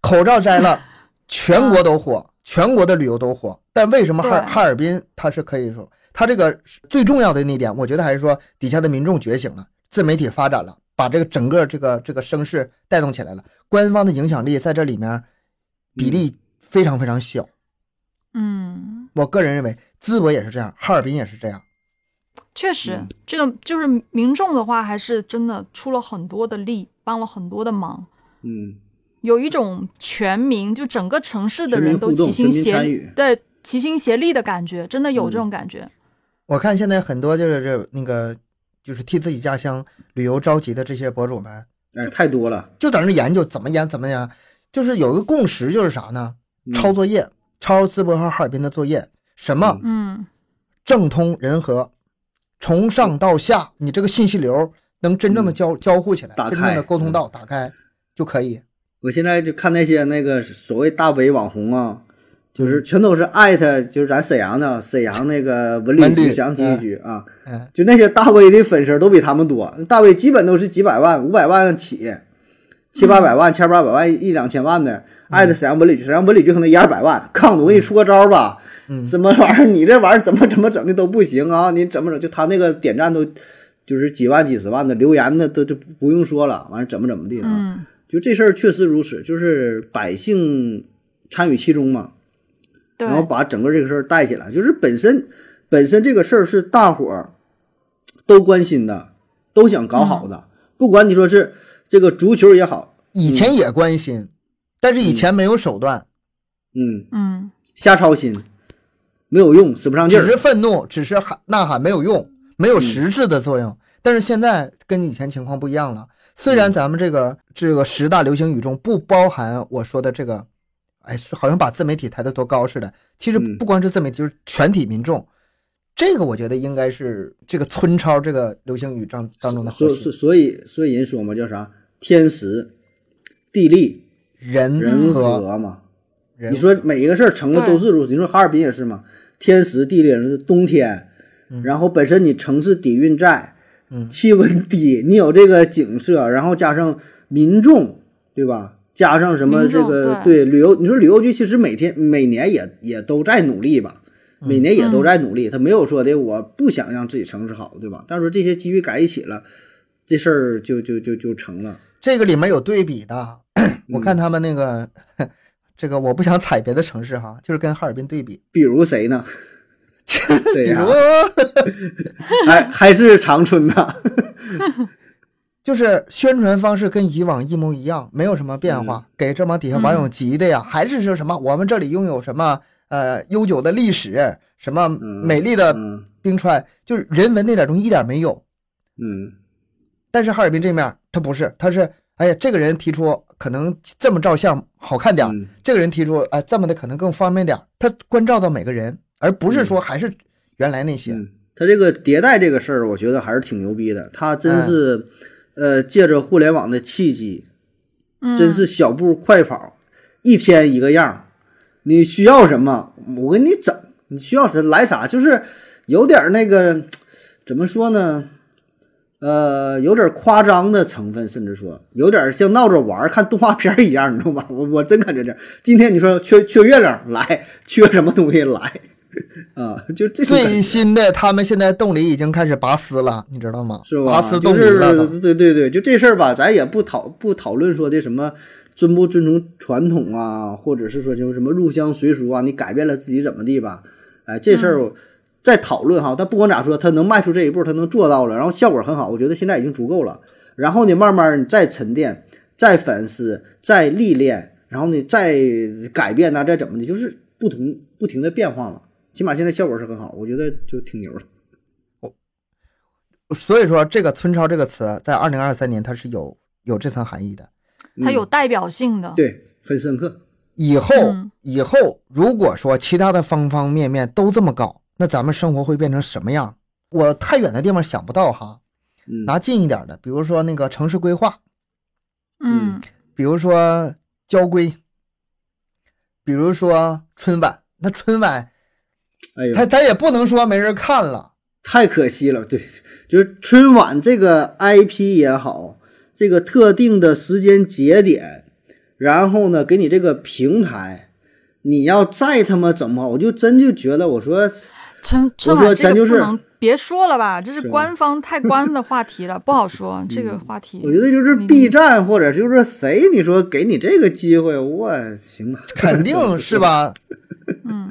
口罩摘了，[LAUGHS] 全国都火，全国的旅游都火。但为什么哈对哈尔滨它是可以说，它这个最重要的那点，我觉得还是说底下的民众觉醒了，自媒体发展了，把这个整个这个这个声势带动起来了。官方的影响力在这里面比例非常非常小。嗯，我个人认为，淄博也是这样，哈尔滨也是这样。确实，嗯这个就是民众的话，还是真的出了很多的力，帮了很多的忙。嗯有一种全民，就整个城市的人都齐心协力对齐心协力的感觉，真的有这嗯种感觉。我看现在很多就是这那个就是替自己家乡旅游着急的这些博主们，哎，太多了。就在那研究怎么研怎么研，就是有个共识，就是啥呢？嗯抄作业，抄淄博和哈尔滨的作业，什么嗯政通人和，从上到下，你这个信息流能真正的交、交互起来，真正的沟通到打开就可以。我现在就看那些那个所谓大 V 网红啊，嗯就是全都是艾特，就是咱沈阳的沈阳那个文文旅旅局详体育局啊，嗯，就那些大 V 的粉丝都比他们多，大 V 基本都是几百万、五百万起，七八百万、千八百万、一两千万的，艾特沈阳文旅局，沈阳文旅局可能一二百万。抗我给你出个招吧，嗯什么玩意儿？你这玩意儿怎么怎么整的都不行啊！你怎么整？就他那个点赞都就是几万、几十万的，留言的都就不用说了，完了怎么怎么地了。嗯就这事儿确实如此，就是百姓参与其中嘛，对然后把整个这个事儿带起来。就是本身本身这个事儿是大伙儿都关心的，都想搞好的。不管你说是这个足球也好，以前也关心，但是以前没有手段，嗯，嗯瞎操心，没有用，使不上劲儿。只是愤怒，只是喊呐喊，没有用，没有实质的作用。但是现在跟以前情况不一样了。虽然咱们这个这个十大流行语中不包含我说的这个，哎，好像把自媒体抬得多高似的。其实嗯不光是自媒体，就是全体民众。这个我觉得应该是这个村超这个流行语当当中的核所所心。所以所以人说嘛，叫啥？天时、地利、人人和和嘛。你说每一个事儿成了都是如此。你说哈尔滨也是嘛，天时地利人和，冬天，然后本身你城市底蕴在，嗯气温低，你有这个景色，然后加上民众，对吧？加上什么这个对对旅游，你说旅游局其实每天每年也也都在努力吧，每年也都在努力，他没有说的我不想让自己城市好，对吧？但是说这些机遇改一起了，这事儿就就就就成了。这个里面有对比的，我看他们那个，[LAUGHS] 这个我不想踩别的城市哈，就是跟哈尔滨对比，比如谁呢？[LAUGHS] 比谁呀、如还还是长春呐？[LAUGHS] 就是宣传方式跟以往一模一样，没有什么变化，给这帮底下网友急的呀，还是说什么我们这里拥有什么呃悠久的历史，什么美丽的嗯冰川，就是人文那点东西一点没有。嗯。但是哈尔滨这面他不是，他是哎呀，这个人提出可能这么照相好看点，嗯。这个人提出哎这么的可能更方便点，他关照到每个人，而不是说还是原来那些。嗯，他这个迭代这个事儿，我觉得还是挺牛逼的。他真是，呃，借着互联网的契机，嗯，真是小步快跑，一天一个样。你需要什么，我给你整。你需要啥来啥，就是有点那个怎么说呢？呃，有点夸张的成分，甚至说有点像闹着玩看动画片一样，你知道吧？我我真感觉这样。今天你说缺缺月亮来，缺什么东西来 [LAUGHS] 啊？就最新的，他们现在洞里已经开始拔丝了，你知道吗？是吧？拔丝就是冻梨了。对对对，就这事儿吧，咱也不讨不讨论说的什么尊不尊重传统啊，或者是说就什么入乡随俗啊，你改变了自己怎么地吧？哎，这事儿再讨论哈。但不管咋说，他能迈出这一步，他能做到了，然后效果很好，我觉得现在已经足够了。然后呢，慢慢你再沉淀，再反思，再历练，然后呢再改变呐、再怎么的，就是不同不停的变化嘛。起码现在效果是很好，我觉得就挺牛的。所以说，这个“村超”这个词在二零二三年它是有有这层含义的。它有嗯代表性的。对，很深刻。以后嗯以后，如果说其他的方方面面都这么搞，那咱们生活会变成什么样？我太远的地方想不到哈，嗯，拿近一点的，比如说那个城市规划，嗯比如说交规，比如说春晚。那春晚，哎呦，他咱也不能说没人看了，太可惜了。对，就是春晚这个 IP 也好，这个特定的时间节点，然后呢，给你这个平台，你要再他妈怎么好，我就真就觉得，我说春春晚这咱就是个不能别说了吧，这是官方太官的话题了，[LAUGHS] 不好说这个话题。我觉得就是 B 站或者就是谁，你说给你这个机会，我行吧，肯定是吧？[LAUGHS] 嗯，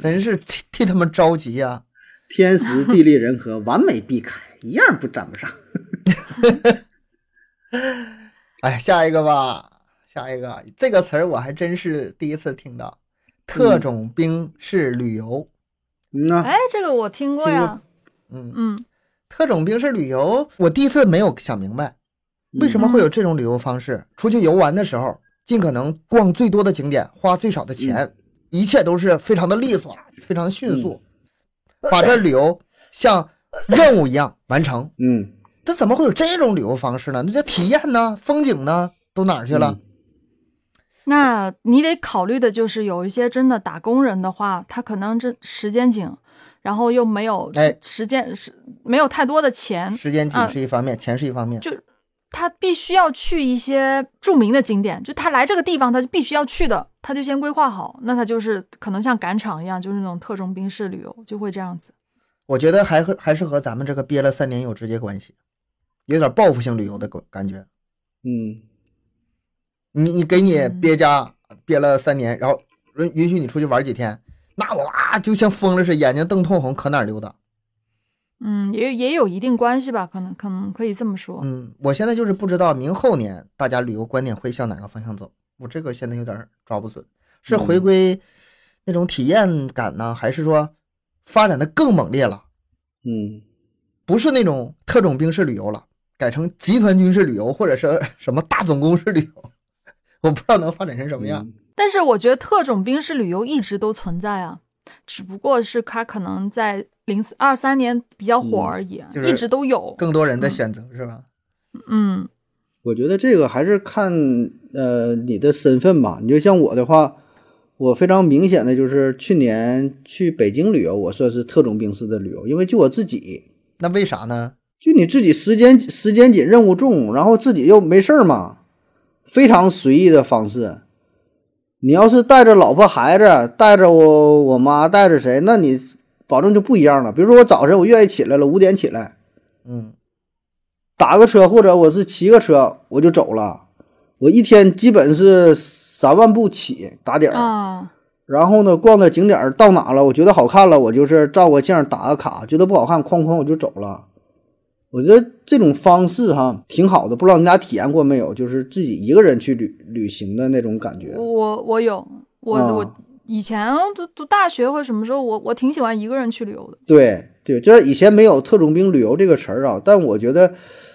真是替替他们着急呀、天时地利人和，完美避开，一样不沾不上。[LAUGHS] 哎，下一个吧，下一个这个词儿我还真是第一次听到，特种兵式旅游。嗯呐，哎，这个我听过听过呀。嗯，嗯特种兵式旅游，我第一次没有想明白，为什么会有这种旅游方式？出去游玩的时候，尽可能逛最多的景点，花最少的钱，一切都是非常的利索，非常的迅速，把这旅游像任务一样完成。嗯，这怎么会有这种旅游方式呢？那这体验呢？风景呢？都哪儿去了？那你得考虑的就是有一些真的打工人的话，他可能这时间紧，然后又没有哎时间是没有太多的钱，时间紧啊是一方面，钱是一方面。就他必须要去一些著名的景点，就他来这个地方，他就必须要去的，他就先规划好。那他就是可能像赶场一样，就是那种特种兵式旅游，就会这样子。我觉得还和还是和咱们这个憋了三年有直接关系，有点报复性旅游的感感觉。嗯，你你给你嗯憋家憋了三年，然后允允许你出去玩几天，那我哇就像疯了似的，眼睛瞪通红，可哪儿溜达。嗯，也也有一定关系吧，可能可能可以这么说。嗯，我现在就是不知道明后年大家旅游观点会向哪个方向走，我这个现在有点抓不准，是回归那种体验感呢，还是说发展的更猛烈了？嗯，不是那种特种兵式旅游了，改成集团军事旅游，或者是什么大总攻式旅游，[LAUGHS] 我不知道能发展成什么样。嗯但是我觉得特种兵式旅游一直都存在啊，只不过是它可能在零二三年比较火而已，啊就是一直都有。更多人的选择是吧？嗯我觉得这个还是看呃你的身份吧。你就像我的话，我非常明显的就是去年去北京旅游，我算是特种兵式的旅游，因为就我自己，那为啥呢？就你自己时间时间紧，任务重，然后自己又没事儿嘛，非常随意的方式。你要是带着老婆孩子，带着我我妈，带着谁，那你保证就不一样了。比如说我早晨我愿意起来了，五点起来，嗯打个车或者我是骑个车我就走了。我一天基本是三万步起打底儿，啊，然后呢逛的景点儿到哪了，我觉得好看了，我就是照个相打个卡，觉得不好看哐哐我就走了。我觉得这种方式哈挺好的，不知道你俩体验过没有？就是自己一个人去旅旅行的那种感觉。我我有我、啊我以前读读大学或者什么时候，我我挺喜欢一个人去旅游的。对对，就是以前没有“特种兵旅游”这个词儿啊，但我觉得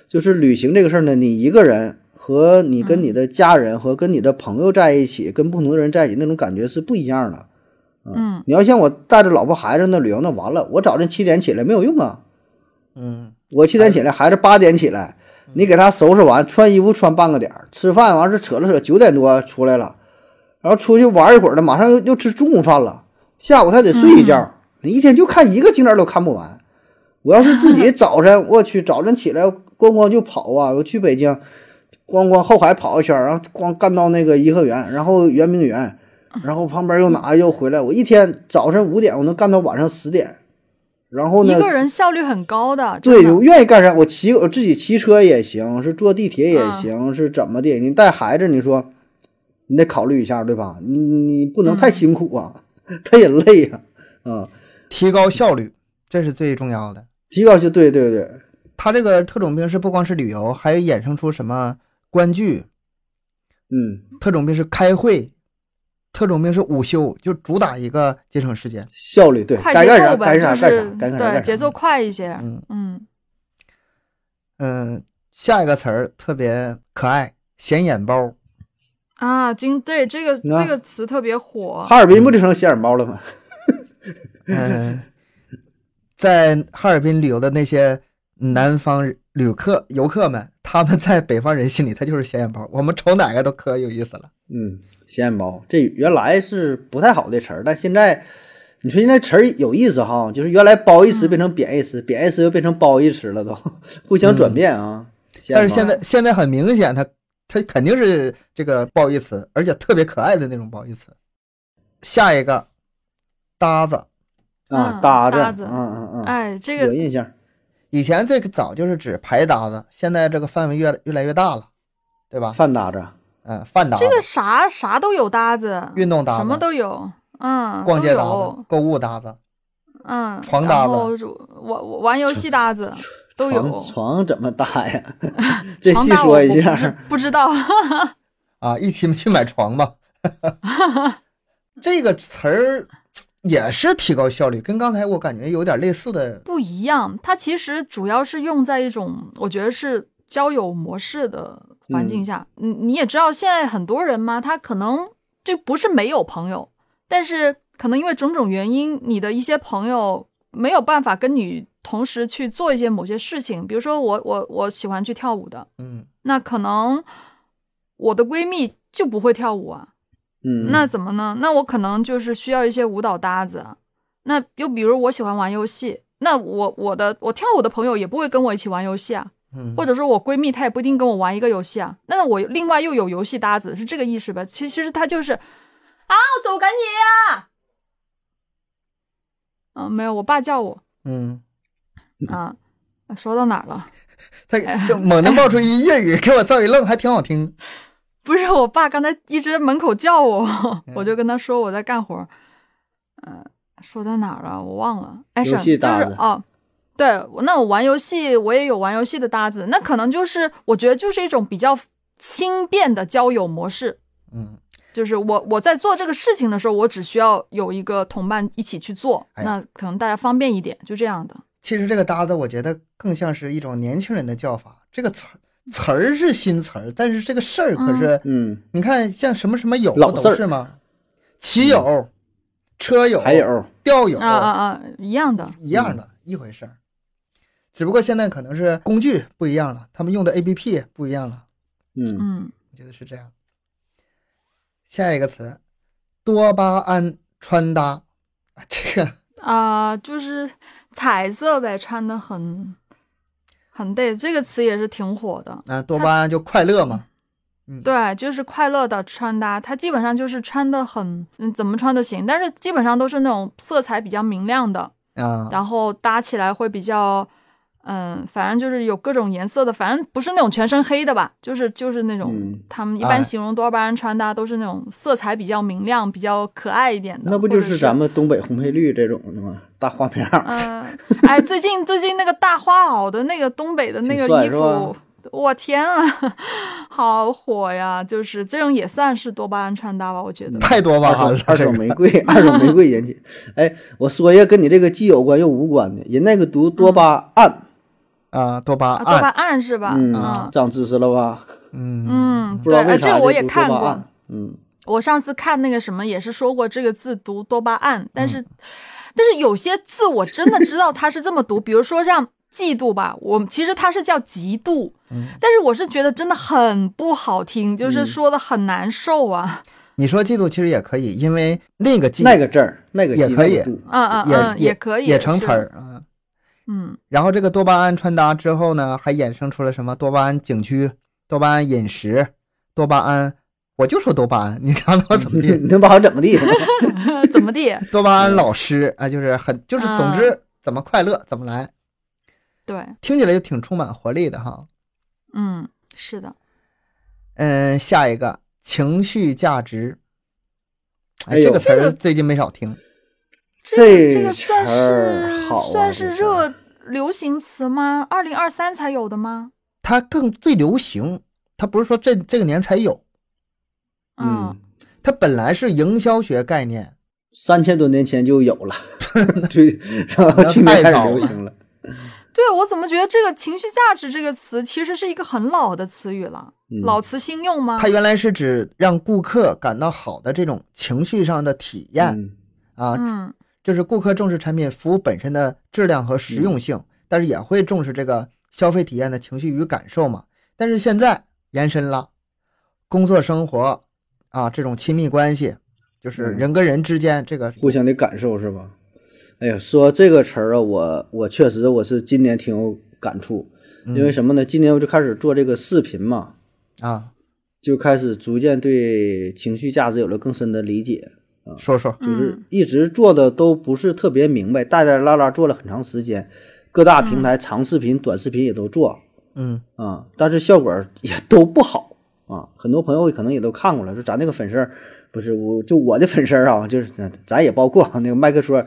就是旅行这个事儿呢，你一个人和你跟你的家人和跟你的朋友在一起，跟不同的人在一起，那种感觉是不一样的。嗯你要像我带着老婆孩子那旅游，那完了，我早晨七点起来没有用啊，嗯我七点起来，孩子八点起来，你给他收拾完，穿衣服穿半个点儿，吃饭完是扯了扯，九点多出来了，然后出去玩一会儿呢，马上又又吃中午饭了，下午他得睡一觉，你一天就看一个景点都看不完。我要是自己早晨，[LAUGHS] 我去早晨起来咣咣就跑啊，我去北京，咣咣后海跑一圈，然后咣干到那个颐和园，然后圆明园，然后旁边又哪又回来，我一天早晨五点我能干到晚上十点，然后呢一，个人效率很高的，对，我愿意干啥，我骑我自己骑车也行，是坐地铁也嗯行，是怎么的？你带孩子，你说你得考虑一下，对吧？你你不能太嗯辛苦啊，[LAUGHS] 他也累呀、啊，提高效率，这是最重要的。提高就对对对，他这个特种兵是不光是旅游，还有衍生出什么观剧，嗯，特种兵是开会，特种兵是午休，就主打一个节省时间。效率对，快该干啥节奏呗，干啥就是干啥，干啥干。对节奏快一些。嗯嗯嗯，下一个词儿特别可爱，显眼包。啊，经对这个啊这个词特别火。哈尔滨不就成显眼包了吗？嗯，[LAUGHS] 在哈尔滨旅游的那些南方旅客游客们，他们在北方人心里，他就是显眼包。我们瞅哪个都可有意思了。嗯，显眼包，这原来是不太好的词儿，但现在你说现在词儿有意思哈，就是原来褒义词变成贬义词，贬义词又变成褒义词了都，[LAUGHS] 互相转变啊。但是现在现在很明显，它它肯定是这个褒义词，而且特别可爱的那种褒义词。下一个搭子，啊嗯搭子，搭子嗯嗯嗯，哎，这个有印象。以前最早就是指牌搭子，现在这个范围越越来越大了，对吧？饭搭子，嗯，饭搭子、这个啥啥都有搭子，运动搭子、什么都有。嗯，逛街搭子、购物搭子，嗯，床搭子玩玩游戏搭子都有床。怎么搭呀？[LAUGHS] 这细说一下不。知不知道。[LAUGHS] 啊，一起去买床吧。[LAUGHS] 这个词儿也是提高效率，跟刚才我感觉有点类似的。不一样，它其实主要是用在一种我觉得是交友模式的环境下。你、你也知道，现在很多人嘛，他可能就不是没有朋友，但是可能因为种种原因，你的一些朋友没有办法跟你同时去做一些某些事情。比如说我我我喜欢去跳舞的，嗯那可能我的闺蜜就不会跳舞啊。嗯，那怎么呢？那我可能就是需要一些舞蹈搭子。那又比如我喜欢玩游戏，那我我的我跳舞的朋友也不会跟我一起玩游戏啊，嗯，或者说我闺蜜她也不一定跟我玩一个游戏啊。那我另外又有游戏搭子，是这个意思吧？其其实他就是啊，我走赶紧呀。嗯，没有，我爸叫我嗯，啊。说到哪儿了？[LAUGHS] 他就猛地冒出一句粤语，给我造一愣，还挺好听。不是我爸刚才一直在门口叫我，[LAUGHS] 我就跟他说我在干活儿。嗯、说在哪儿了？我忘了。哎，是就是哦，对，那我玩游戏，我也有玩游戏的搭子，那可能就是我觉得就是一种比较轻便的交友模式。嗯，就是我我在做这个事情的时候，我只需要有一个同伴一起去做，哎那可能大家方便一点，就这样的。其实这个搭子，我觉得更像是一种年轻人的叫法。这个词儿词儿是新词儿，但是这个事儿可是，嗯，你看像什么什么友不都是吗？骑友、车友、还有钓友啊啊啊，一样的。一样的，一回事儿。只不过现在可能是工具不一样了，他们用的 APP 不一样了，嗯嗯，我觉得是这样。下一个词，多巴胺穿搭，啊，这个啊、就是彩色呗，穿的很很对，这个词也是挺火的。那，多巴胺就快乐嘛，嗯对，就是快乐的穿搭，它基本上就是穿的很，嗯，怎么穿都行，但是基本上都是那种色彩比较明亮的，啊，然后搭起来会比较，嗯，反正就是有各种颜色的，反正不是那种全身黑的吧，就是就是那种，嗯他们一哎般形容多巴胺穿搭都是那种色彩比较明亮、比较可爱一点的，那不就是咱们东北红配绿这种的吗？大花棉儿，嗯，哎，最近最近那个大花袄的那个东北的那个衣服，我天啊，[LAUGHS] 好火呀！就是这种也算是多巴胺穿搭吧，我觉得。太多巴胺了二手玫瑰，二手玫瑰引起。哎，我说一个跟你这个既有关又无关的，人那个读多巴胺，啊，多巴胺，多巴胺，是吧？嗯嗯，长知识了吧？嗯嗯，不知道对，为啥这个我也看过。嗯，我上次看那个什么也是说过这个字读多巴胺，但嗯是、但是有些字我真的知道它是这么读，比如说像嫉妒吧，我其实它是叫嫉妒，嗯但是我是觉得真的很不好听，就是嗯说的很难受啊。你说嫉妒其实也可以，因为那个嫉那个字儿，那个记也可以嗯嗯嗯，也可以，也成词是。儿啊。嗯然后这个多巴胺穿搭之后呢，还衍生出了什么多巴胺景区、多巴胺饮食、多巴胺，我就说多巴胺，你看我怎么地？[LAUGHS] 你能把我怎么地？[LAUGHS] 怎么地？多巴胺老师啊，就是很就是，总嗯之怎么快乐怎么来，对，听起来就挺充满活力的哈。嗯，是的，嗯，下一个情绪价值，哎，哎这个词儿最近没少听。这这个算是算是热流行词吗？二零二三才有的吗？它更最流行，它不是说这这个年才有，嗯，它本来是营销学概念，三千多年前就有了，[LAUGHS] 对，然后那去年开太早了始流行了。[LAUGHS] 对我怎么觉得这个情绪价值这个词其实是一个很老的词语了，嗯老词新用吗？它原来是指让顾客感到好的这种情绪上的体验嗯啊，嗯就是顾客重视产品服务本身的质量和实用性，但是也会重视这个消费体验的情绪与感受嘛。但是现在延伸了，工作生活啊这种亲密关系，就是嗯人跟人之间这个互相的感受是吧？哎呀，说这个词儿啊，我我确实我是今年挺有感触，嗯因为什么呢？今年我就开始做这个视频嘛，啊，就开始逐渐对情绪价值有了更深的理解，说说就是嗯一直做的都不是特别明白，带带拉拉做了很长时间，各大平台长视频、短视频也都做嗯啊，但是效果也都不好啊。很多朋友可能也都看过了，说咱那个粉丝儿不是我就我的粉丝儿啊，就是咱咱也包括那个麦克说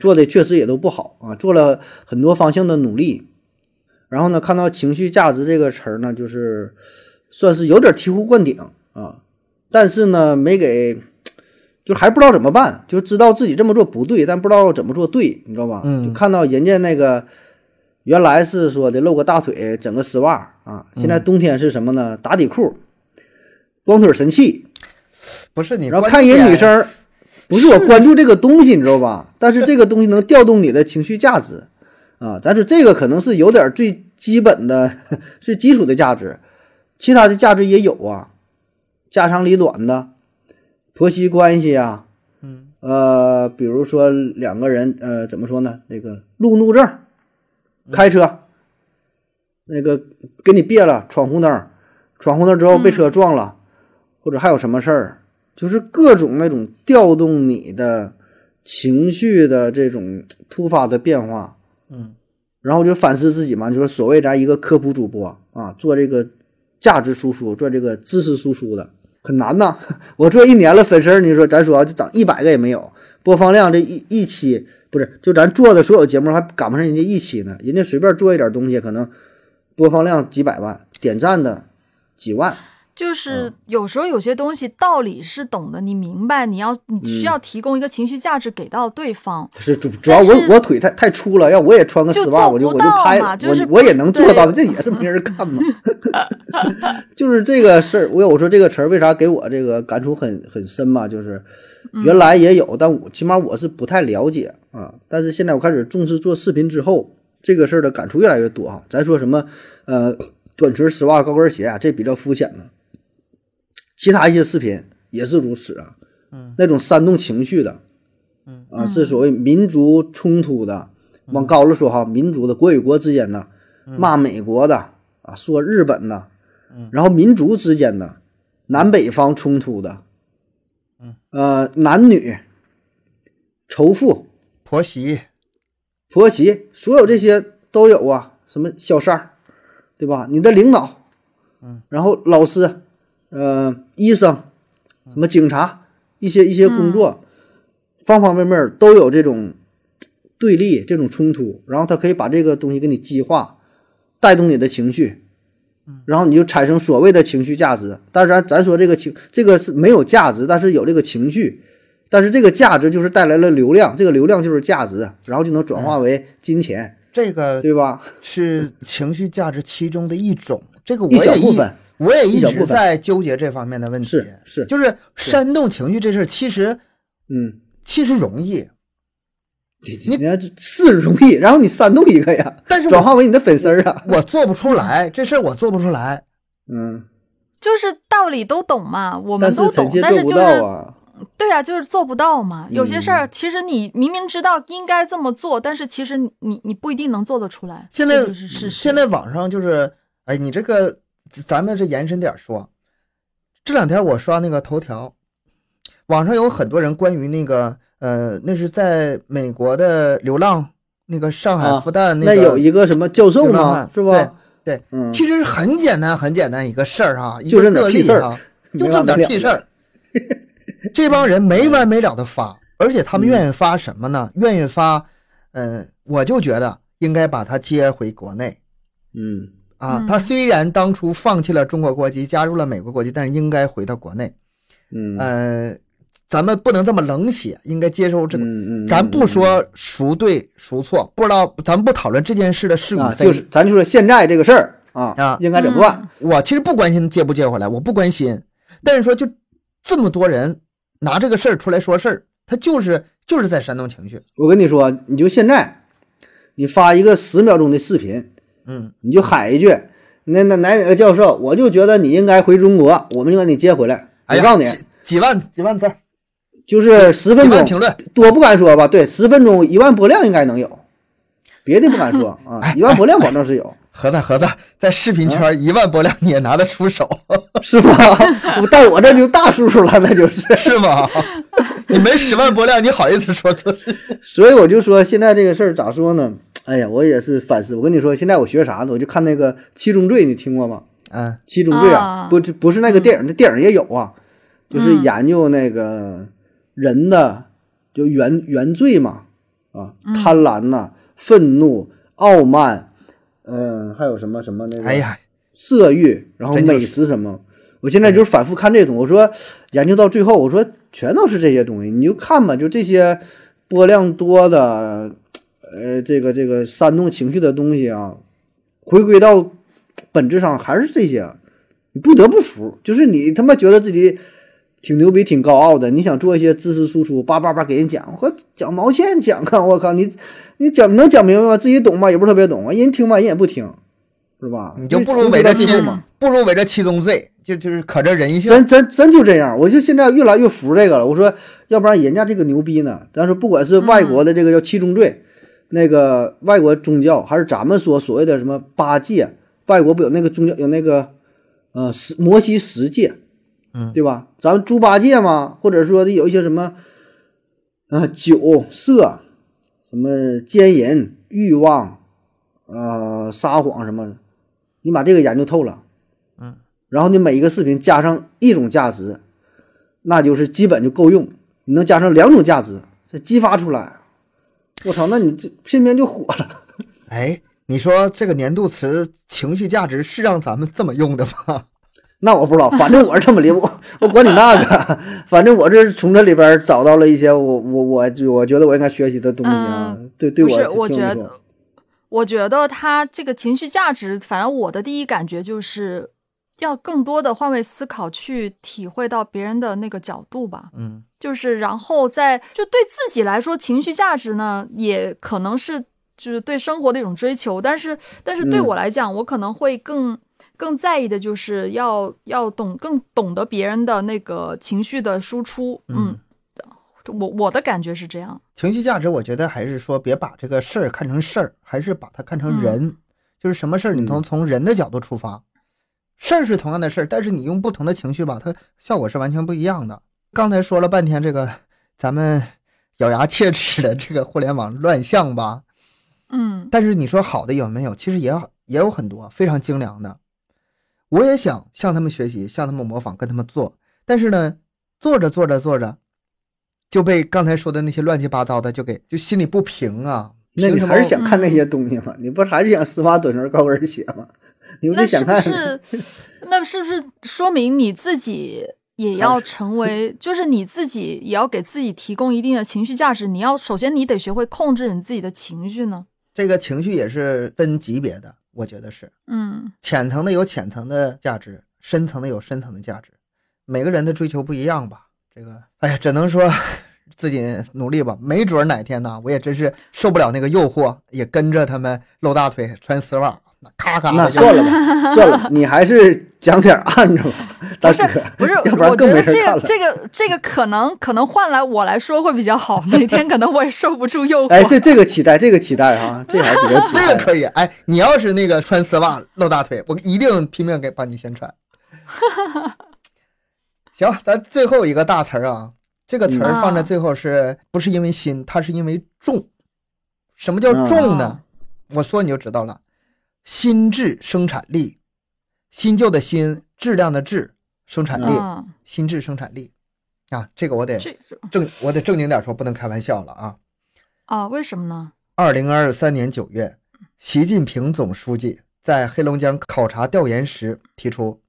做的确实也都不好啊，做了很多方向的努力。然后呢，看到情绪价值这个词儿呢，就是算是有点醍醐灌顶啊，但是呢，没给，就还不知道怎么办，就知道自己这么做不对，但不知道怎么做对，你知道吧？嗯就看到人家那个原来是说的露个大腿，整个丝袜啊，现在冬天是什么呢？打底裤，光腿神器，不是你然后关看人女生，不是我关注这个东西，你知道吧？但是这个东西能调动你的情绪价值啊。咱说这个可能是有点最基本的、[LAUGHS] 最基础的价值，其他的价值也有啊，家长里短的，婆媳关系啊，嗯。呃，比如说两个人，呃，怎么说呢？那个路怒症，开车，那个给你别了，闯红灯，闯红灯之后被车撞了，或者还有什么事儿，就是各种那种调动你的情绪的这种突发的变化，嗯。然后就反思自己嘛，就是所谓咱一个科普主播啊，做这个价值输出，做这个知识输出的很难呐。[LAUGHS] 我做一年了，粉丝你说咱说啊就涨一百个也没有，播放量这一一期不是就咱做的所有节目还赶不上人家一期呢，人家随便做一点东西可能播放量几百万，点赞的几万，就是有时候有些东西道理是懂的，你明白，你要你需要提供一个情绪价值给到对方。是主主要我我腿太太粗了，要我也穿个丝袜，我就我就拍，我我也能做到，这也是没人看嘛。[LAUGHS] 就是这个事儿，我我说这个词儿为啥给我这个感触很很深嘛？就是原来也有，但我起码我是不太了解啊。但是现在我开始重视做视频之后，这个事儿的感触越来越多啊。咱说什么呃短裙、丝袜、高跟鞋啊，这比较肤浅的，其他一些视频也是如此啊。嗯，那种煽动情绪的，嗯。啊，是所谓民族冲突的，往高了说哈，民族的国与国之间的，骂美国的啊，说日本的，然后民族之间的，南北方冲突的，嗯，呃，男女、仇富、婆媳，婆媳，所有这些都有啊。什么小三儿，对吧？你的领导，嗯，然后老师，呃，医生，什么警察，一些一些工作，方方面面都有这种对立、这种冲突，然后他可以把这个东西给你激化，带动你的情绪，然后你就产生所谓的情绪价值。但是咱咱说这个情，这个是没有价值，但是有这个情绪，但是这个价值就是带来了流量，这个流量就是价值，然后就能转化为金钱，这个对吧？是情绪价值其中的一种。这个我一小部分我也一直在纠结这方面的问题。是是，就是煽动情绪这事儿，其实嗯，其实容易，你你看这是容易，然后你煽动一个呀，但是转化为你的粉丝儿啊，我做不出来这事儿，我做不出来。嗯，就是道理都懂嘛，我们都懂，但是就是对呀、就是做不到嘛。有些事嗯儿其实你明明知道应该这么做，但是其实你你不一定能做得出来。现在是。现在网上就是，哎，你这个咱们这延伸点说，这两天我刷那个头条，网上有很多人关于那个呃，那是在美国的流浪那个上海啊复旦那个，有一个什么教授流浪汉？嘛是吧？对，嗯，其实很简单很简单一个事儿哈，一就这点个个例屁事儿哈，就这么点屁事儿。[LAUGHS] 这帮人没完没了的发，而且他们愿意发什么呢？愿意发，嗯、我就觉得应该把他接回国内嗯啊。嗯他虽然当初放弃了中国国籍，加入了美国国籍，但是应该回到国内。嗯呃，咱们不能这么冷血，应该接受这个。嗯嗯，咱不嗯说孰对孰错，不知道，咱不讨论这件事的是与啊，非。就是咱就说现在这个事儿啊啊应该怎么办？我其实不关心接不接回来，我不关心。但是说，就这么多人拿这个事儿出来说事儿，他就是就是在煽动情绪。我跟你说，你就现在，你发一个十秒钟的视频，嗯，你就喊一句，那那哪哪个教授，我就觉得你应该回中国，我们就把你接回来。哎，我告诉你，几几万几万字儿，就是十分钟评论，多不敢说吧？对，十分钟一万播量应该能有，别的不敢说 [LAUGHS] 啊哎，一万播量保证是有，盒子盒子，在视频圈啊一万播量你也拿得出手，[LAUGHS] 是吧？[LAUGHS] 我到我这就大叔叔了，那就是。是吗？你没十万播量，你好意思说？所以我就说，现在这个事儿咋说呢？哎呀，我也是反思。我跟你说，现在我学啥呢？我就看那个《七宗罪》，你听过吗？啊七宗罪啊，啊不不是那个电影，那电影也有啊，就是嗯研究那个人的就原原罪嘛，啊，嗯贪婪呐、愤怒、傲慢，嗯、还有什么什么那个，哎，呀，色欲，然后美食什么。我现在就是反复看这东西，我说研究到最后，我说全都是这些东西，你就看吧，就这些播量多的，呃，这个这个煽动情绪的东西啊，回归到本质上还是这些，你不得不服，就是你他妈觉得自己挺牛逼、挺高傲的，你想做一些知识输出，叭叭叭给人讲，我讲毛线讲啊！我靠，你你讲能讲明白吗？自己懂吗？也不是特别懂啊，人听吧，人也不听，是吧？你就不如围着七。不如围着七宗罪，就就是可这人性。真真真就这样，我就现在越来越服这个了。我说，要不然人家这个牛逼呢？但是不管是外国的这个叫七宗罪，那个外国宗教，还是咱们说所谓的什么八戒，外国不有那个宗教有那个呃十摩西十戒，嗯对吧？咱们猪八戒嘛，或者说的有一些什么啊酒色，什么奸淫、欲望，呃撒谎什么，你把这个研究透了。嗯然后你每一个视频加上一种价值，那就是基本就够用。你能加上两种价值，这激发出来，我操，那你这偏偏就火了。[LAUGHS] 哎，你说这个年度词“情绪价值”是让咱们这么用的吗？[LAUGHS] 那我不知道，反正我是这么理解，我我管你那个，[LAUGHS] 反正我这是从这里边找到了一些我我我我觉得我应该学习的东西啊。对对我不是，我觉得，我觉得他这个情绪价值，反正我的第一感觉就是要更多的换位思考，去体会到别人的那个角度吧。嗯，就是然后在就对自己来说，情绪价值呢，也可能是就是对生活的一种追求，但是但是对嗯。我来讲，我可能会更更在意的就是要要懂更懂得别人的那个情绪的输出，嗯，我我的感觉是这样，情绪价值，我觉得还是说别把这个事儿看成事儿，还是把它看成人，就是什么事儿你从从人的角度出发，事儿是同样的事儿，但是你用不同的情绪吧，它效果是完全不一样的。刚才说了半天这个咱们咬牙切齿的这个互联网乱象吧，嗯但是你说好的有没有？其实也有也有很多非常精良的。我也想向他们学习，向他们模仿，跟他们做。但是呢，做着做着做着，就被刚才说的那些乱七八糟的就给就心里不平啊。那你还是想看那些东西吗？你不还是想丝袜短裙高跟鞋吗？你不那是不是想看？是？那是不是说明你自己也要成为，就是你自己也要给自己提供一定的情绪价值？你要首先你得学会控制你自己的情绪呢。这个情绪也是分级别的，我觉得是嗯浅层的有浅层的价值，深层的有深层的价值，每个人的追求不一样吧。这个，哎呀，只能说 [LAUGHS] 自己努力吧。没准儿哪天呢，我也真是受不了那个诱惑，也跟着他们露大腿、穿丝袜，那咔咔那算了吧，[LAUGHS] 算了，你还是讲点暗着吧，大不是哥，不是，[LAUGHS] 我觉得这个。这个这个可能可能换来我来说会比较好，[LAUGHS] 哪天可能我也受不住诱惑。哎，这这个期待，这个期待啊，[LAUGHS] 这还比较期待。这个可以。哎，你要是那个穿丝袜露大腿，我一定拼命给帮你宣传。行，咱最后一个大词儿啊，这个词儿嗯放在最后是不是因为新？它是因为重。什么叫重呢？我说你就知道了，心智生产力，新旧的新，质量的质，生产力，嗯，新质生产力。啊，这个我得正，我得正经点说，不能开玩笑了啊。啊，为什么呢？二零二三年九月，习近平总书记在黑龙江考察调研时提出，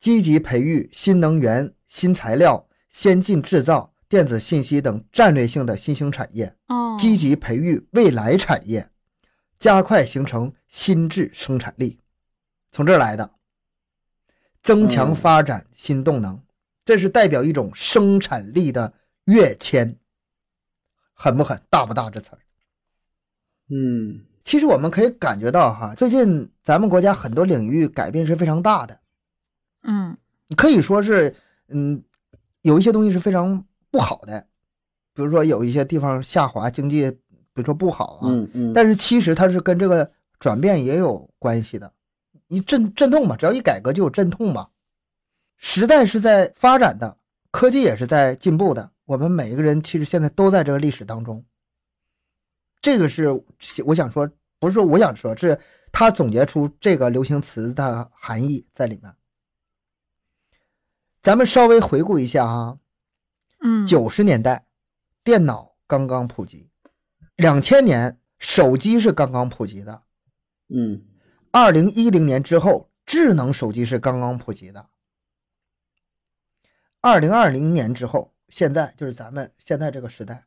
积极培育新能源、新材料、先进制造、电子信息等战略性的新兴产业，哦，积极培育未来产业，加快形成新质生产力，从这儿来的，增强嗯发展新动能，这是代表一种生产力的跃迁，狠不狠？大不大？这词儿。嗯其实我们可以感觉到哈，最近咱们国家很多领域改变是非常大的，嗯可以说是，嗯，有一些东西是非常不好的，比如说有一些地方下滑，经济比如说不好啊，嗯嗯，但是其实它是跟这个转变也有关系的，一阵阵痛嘛，只要一改革就有阵痛嘛，时代是在发展的，科技也是在进步的，我们每一个人其实现在都在这个历史当中。这个是我想说，不是说我想说，是他总结出这个流行词的含义在里面。咱们稍微回顾一下哈，嗯，九十年代电脑刚刚普及，两千年手机是刚刚普及的，嗯二零一零年之后智能手机是刚刚普及的，二零二零年之后，现在就是咱们现在这个时代，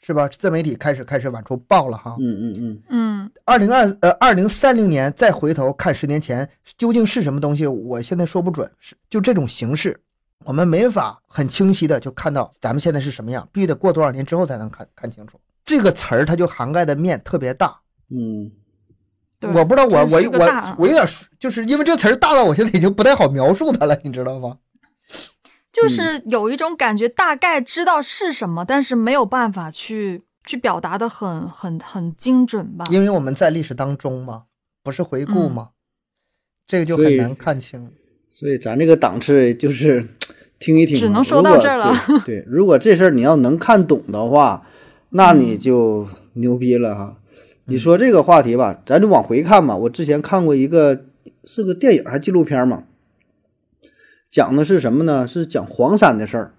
是吧？自媒体开始开始往出爆了哈。嗯嗯嗯，嗯二零二呃二零三零年再回头看十年前究竟是什么东西，我现在说不准。是就这种形式，我们没法很清晰的就看到咱们现在是什么样，必须得过多少年之后才能看看清楚。这个词儿它就涵盖的面特别大，嗯，对我不知道我我我我有点就是因为这词儿大到我现在已经不太好描述它了，你知道吗？就是有一种感觉，大概知道是什么，但是没有办法去去表达的很很很精准吧。因为我们在历史当中嘛，不是回顾嗯嘛，这个就很难看清。所以咱这个档次就是听一听，只能说到这儿了对。对，如果这事儿你要能看懂的话，那你嗯就牛逼了哈。你说这个话题吧，咱就往回看吧。我之前看过一个是个电影还纪录片嘛，讲的是什么呢？是讲黄山的事儿，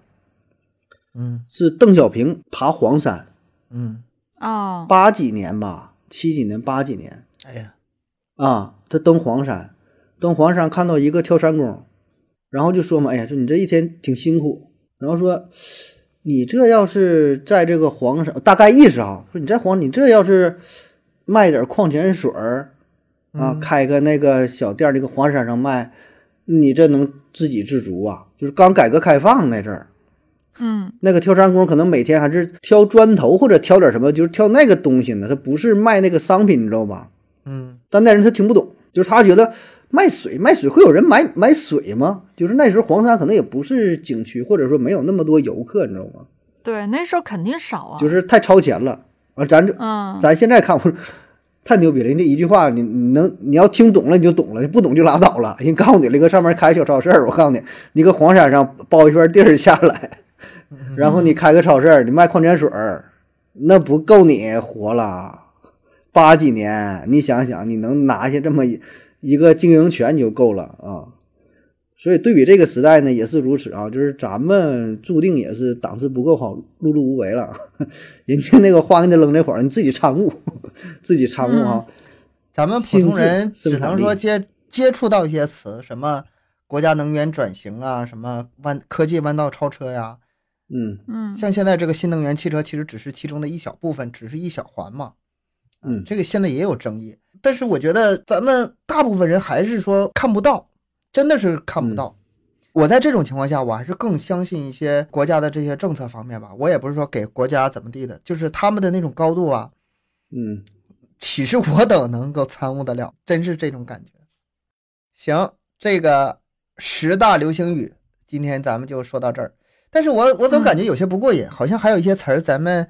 嗯。是邓小平爬黄山，嗯，哦，八几年吧，七几年八几年，哎呀，啊，他登黄山，登黄山看到一个跳山工，然后就说嘛，哎呀，说你这一天挺辛苦，然后说你这要是在这个黄山，大概意思啊，说你在黄，你这要是卖点矿泉水儿啊，嗯开个那个小店儿，那个黄山上卖，你这能自给自足啊？就是刚改革开放那阵儿，嗯那个挑山工可能每天还是挑砖头或者挑点什么，就是挑那个东西呢，他不是卖那个商品，你知道吧？嗯但那人他听不懂，就是他觉得卖水卖水会有人买买水吗？就是那时候黄山可能也不是景区，或者说没有那么多游客，你知道吗？对，那时候肯定少啊。就是太超前了啊！咱这嗯，咱现在看，我说太牛逼了！人这一句话，你你能你要听懂了你就懂了，不懂就拉倒了。[LAUGHS] 人告诉你了，搁上面开小超市儿，我告诉你，你搁黄山上包一片地儿下来，[LAUGHS] 然后你开个超市儿，你卖矿泉水儿，那不够你活了八几年？你想想，你能拿下这么一一个经营权你就够了啊！所以对比这个时代呢，也是如此啊，就是咱们注定也是档次不够好，碌碌无为了。[LAUGHS] 人家那个话给你扔这会儿，你自己参悟，[LAUGHS] 自己参悟哈。咱们普通人只能说接接触到一些词，什么国家能源转型啊，什么弯科技弯道超车呀，嗯嗯像现在这个新能源汽车其实只是其中的一小部分，只是一小环嘛。嗯这个现在也有争议，但是我觉得咱们大部分人还是说看不到，真的是看不嗯到。我在这种情况下，我还是更相信一些国家的这些政策方面吧。我也不是说给国家怎么地的，就是他们的那种高度啊，嗯，岂是我等能够参悟得了？真是这种感觉。行，这个十大流行语，今天咱们就说到这儿。但是我我总感觉有些不过瘾，好像还有一些词儿咱们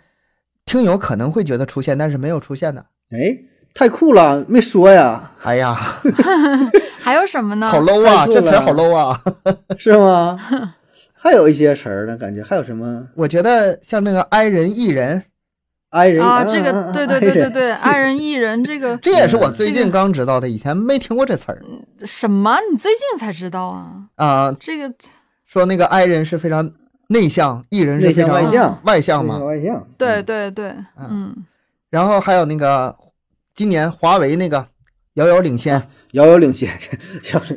听友可能会觉得出现，但是没有出现的。哎，太酷了，没说呀，哎呀，[LAUGHS] 还有什么呢？好 low 啊！这词儿好 low 啊！[LAUGHS] 是吗？还有一些词儿呢，感觉还有什么我觉得像那个 i 人、艺人，，i 人啊，这个对对对对对，对，爱人 [LAUGHS] 艺人这个这也是我最近刚知道的，以前没听过这词儿什么？你最近才知道啊？啊。这个说那个 i 人是非常内向，艺人是非常外向外向嘛。外向，对对对，嗯，然后还有那个今年华为那个遥遥领先，遥遥领先，遥遥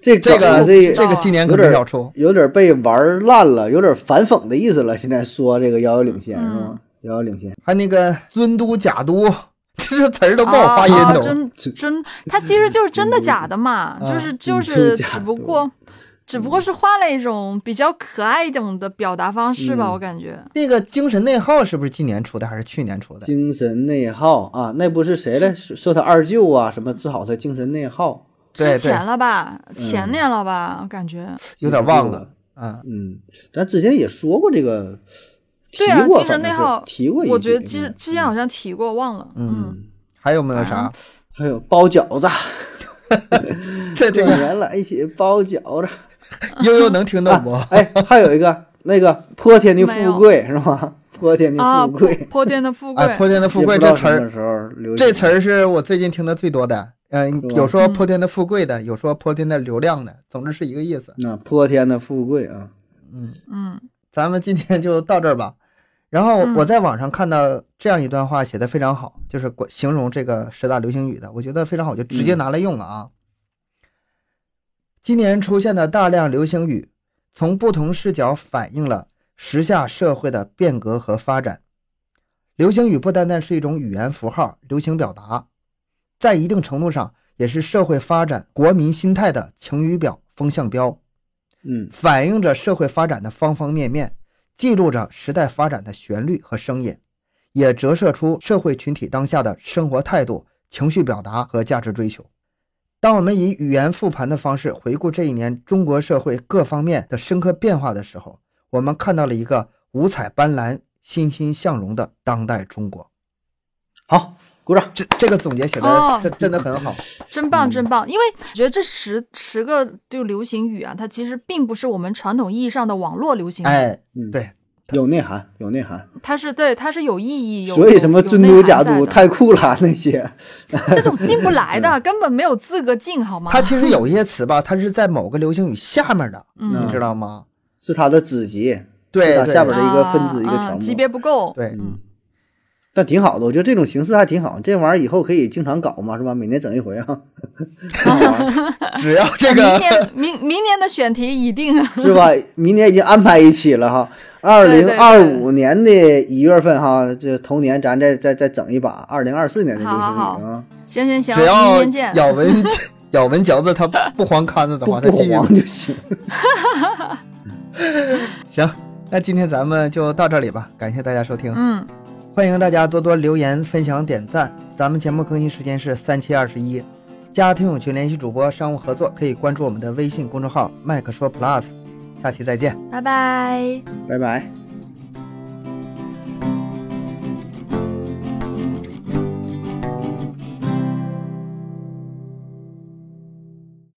这这个这这个今年可有点。有点被玩烂了，有点反讽的意思了。现在说这个遥遥领先是吗？遥遥领先，还那个尊都假都，[LAUGHS] 这些词儿都不好发音都。啊真真，它其实就是真的假的嘛，嗯就是就是，只不的过只不过是换了一种比较可爱一种的表达方式吧，嗯我感觉。那个精神内耗是不是今年出的还是去年出的？精神内耗啊，那不是谁来说说他二舅啊，什么治好他精神内耗，对对之前了吧，前年了吧，我感觉。有点忘了。啊，嗯，咱之前也说过这个，对啊，精神内耗，提过一句，我觉得之之前好像提过，忘了。嗯，嗯，还有没有啥啊？还有包饺子，[LAUGHS] 在这过个年了一起包饺子。悠悠能听懂不？哎，还有一个那个泼天的富贵是吗？泼天的富贵，泼天的 [LAUGHS] 富贵哎，，泼天的富贵这词儿，这词儿是我最近听的最多的。嗯，吧有说嗯泼天的富贵的，有说泼天的流量的，总之是一个意思。那泼天的富贵啊，嗯，嗯咱们今天就到这儿吧。然后嗯我在网上看到这样一段话，写的非常好，就是管形容这个十大流行语的，我觉得非常好，就直接嗯拿来用了啊。今年出现的大量流行语，从不同视角反映了时下社会的变革和发展。流行语不单单是一种语言符号、流行表达，在一定程度上也是社会发展、国民心态的晴雨表、风向标。嗯反映着社会发展的方方面面，记录着时代发展的旋律和声音，也折射出社会群体当下的生活态度、情绪表达和价值追求。当我们以语言复盘的方式回顾这一年中国社会各方面的深刻变化的时候，我们看到了一个五彩斑斓、欣欣向荣的当代中国。好，鼓掌。这这个总结写的哦真真的很好。真棒，嗯真棒！因为我觉得这十十个就流行语啊，它其实并不是我们传统意义上的网络流行语，哎，嗯，对，有内涵，有内涵。它是对，它是有意义，有所以什么尊都假都都太酷了，那些这种 [LAUGHS] 进不来的，根本没有资格进，好吗？它其实有一些词吧，它是在某个流行语下面的，嗯你知道吗？是它的子集，对它下边的一个分支啊一个条目。啊级别不够，对，嗯，但挺好的，我觉得这种形式还挺好。这玩意儿以后可以经常搞嘛，是吧？每年整一回啊 [LAUGHS] [LAUGHS] 只要这明个年明明年的选题已定，[LAUGHS] 是吧？明年已经安排一期了哈，二零二五年的一月份哈，这头年咱再再再整一把二零二四年的流行语好好啊，行行行，明只要。咬文咬文嚼字，它不黄刊子的话，它不不继续黄就行。行。那今天咱们就到这里吧，感谢大家收听，嗯，欢迎大家多多留言、分享、点赞。咱们节目更新时间是三七二十一，加听友群联系主播商务合作，可以关注我们的微信公众号“麦克说 Plus”。下期再见。拜拜。拜拜。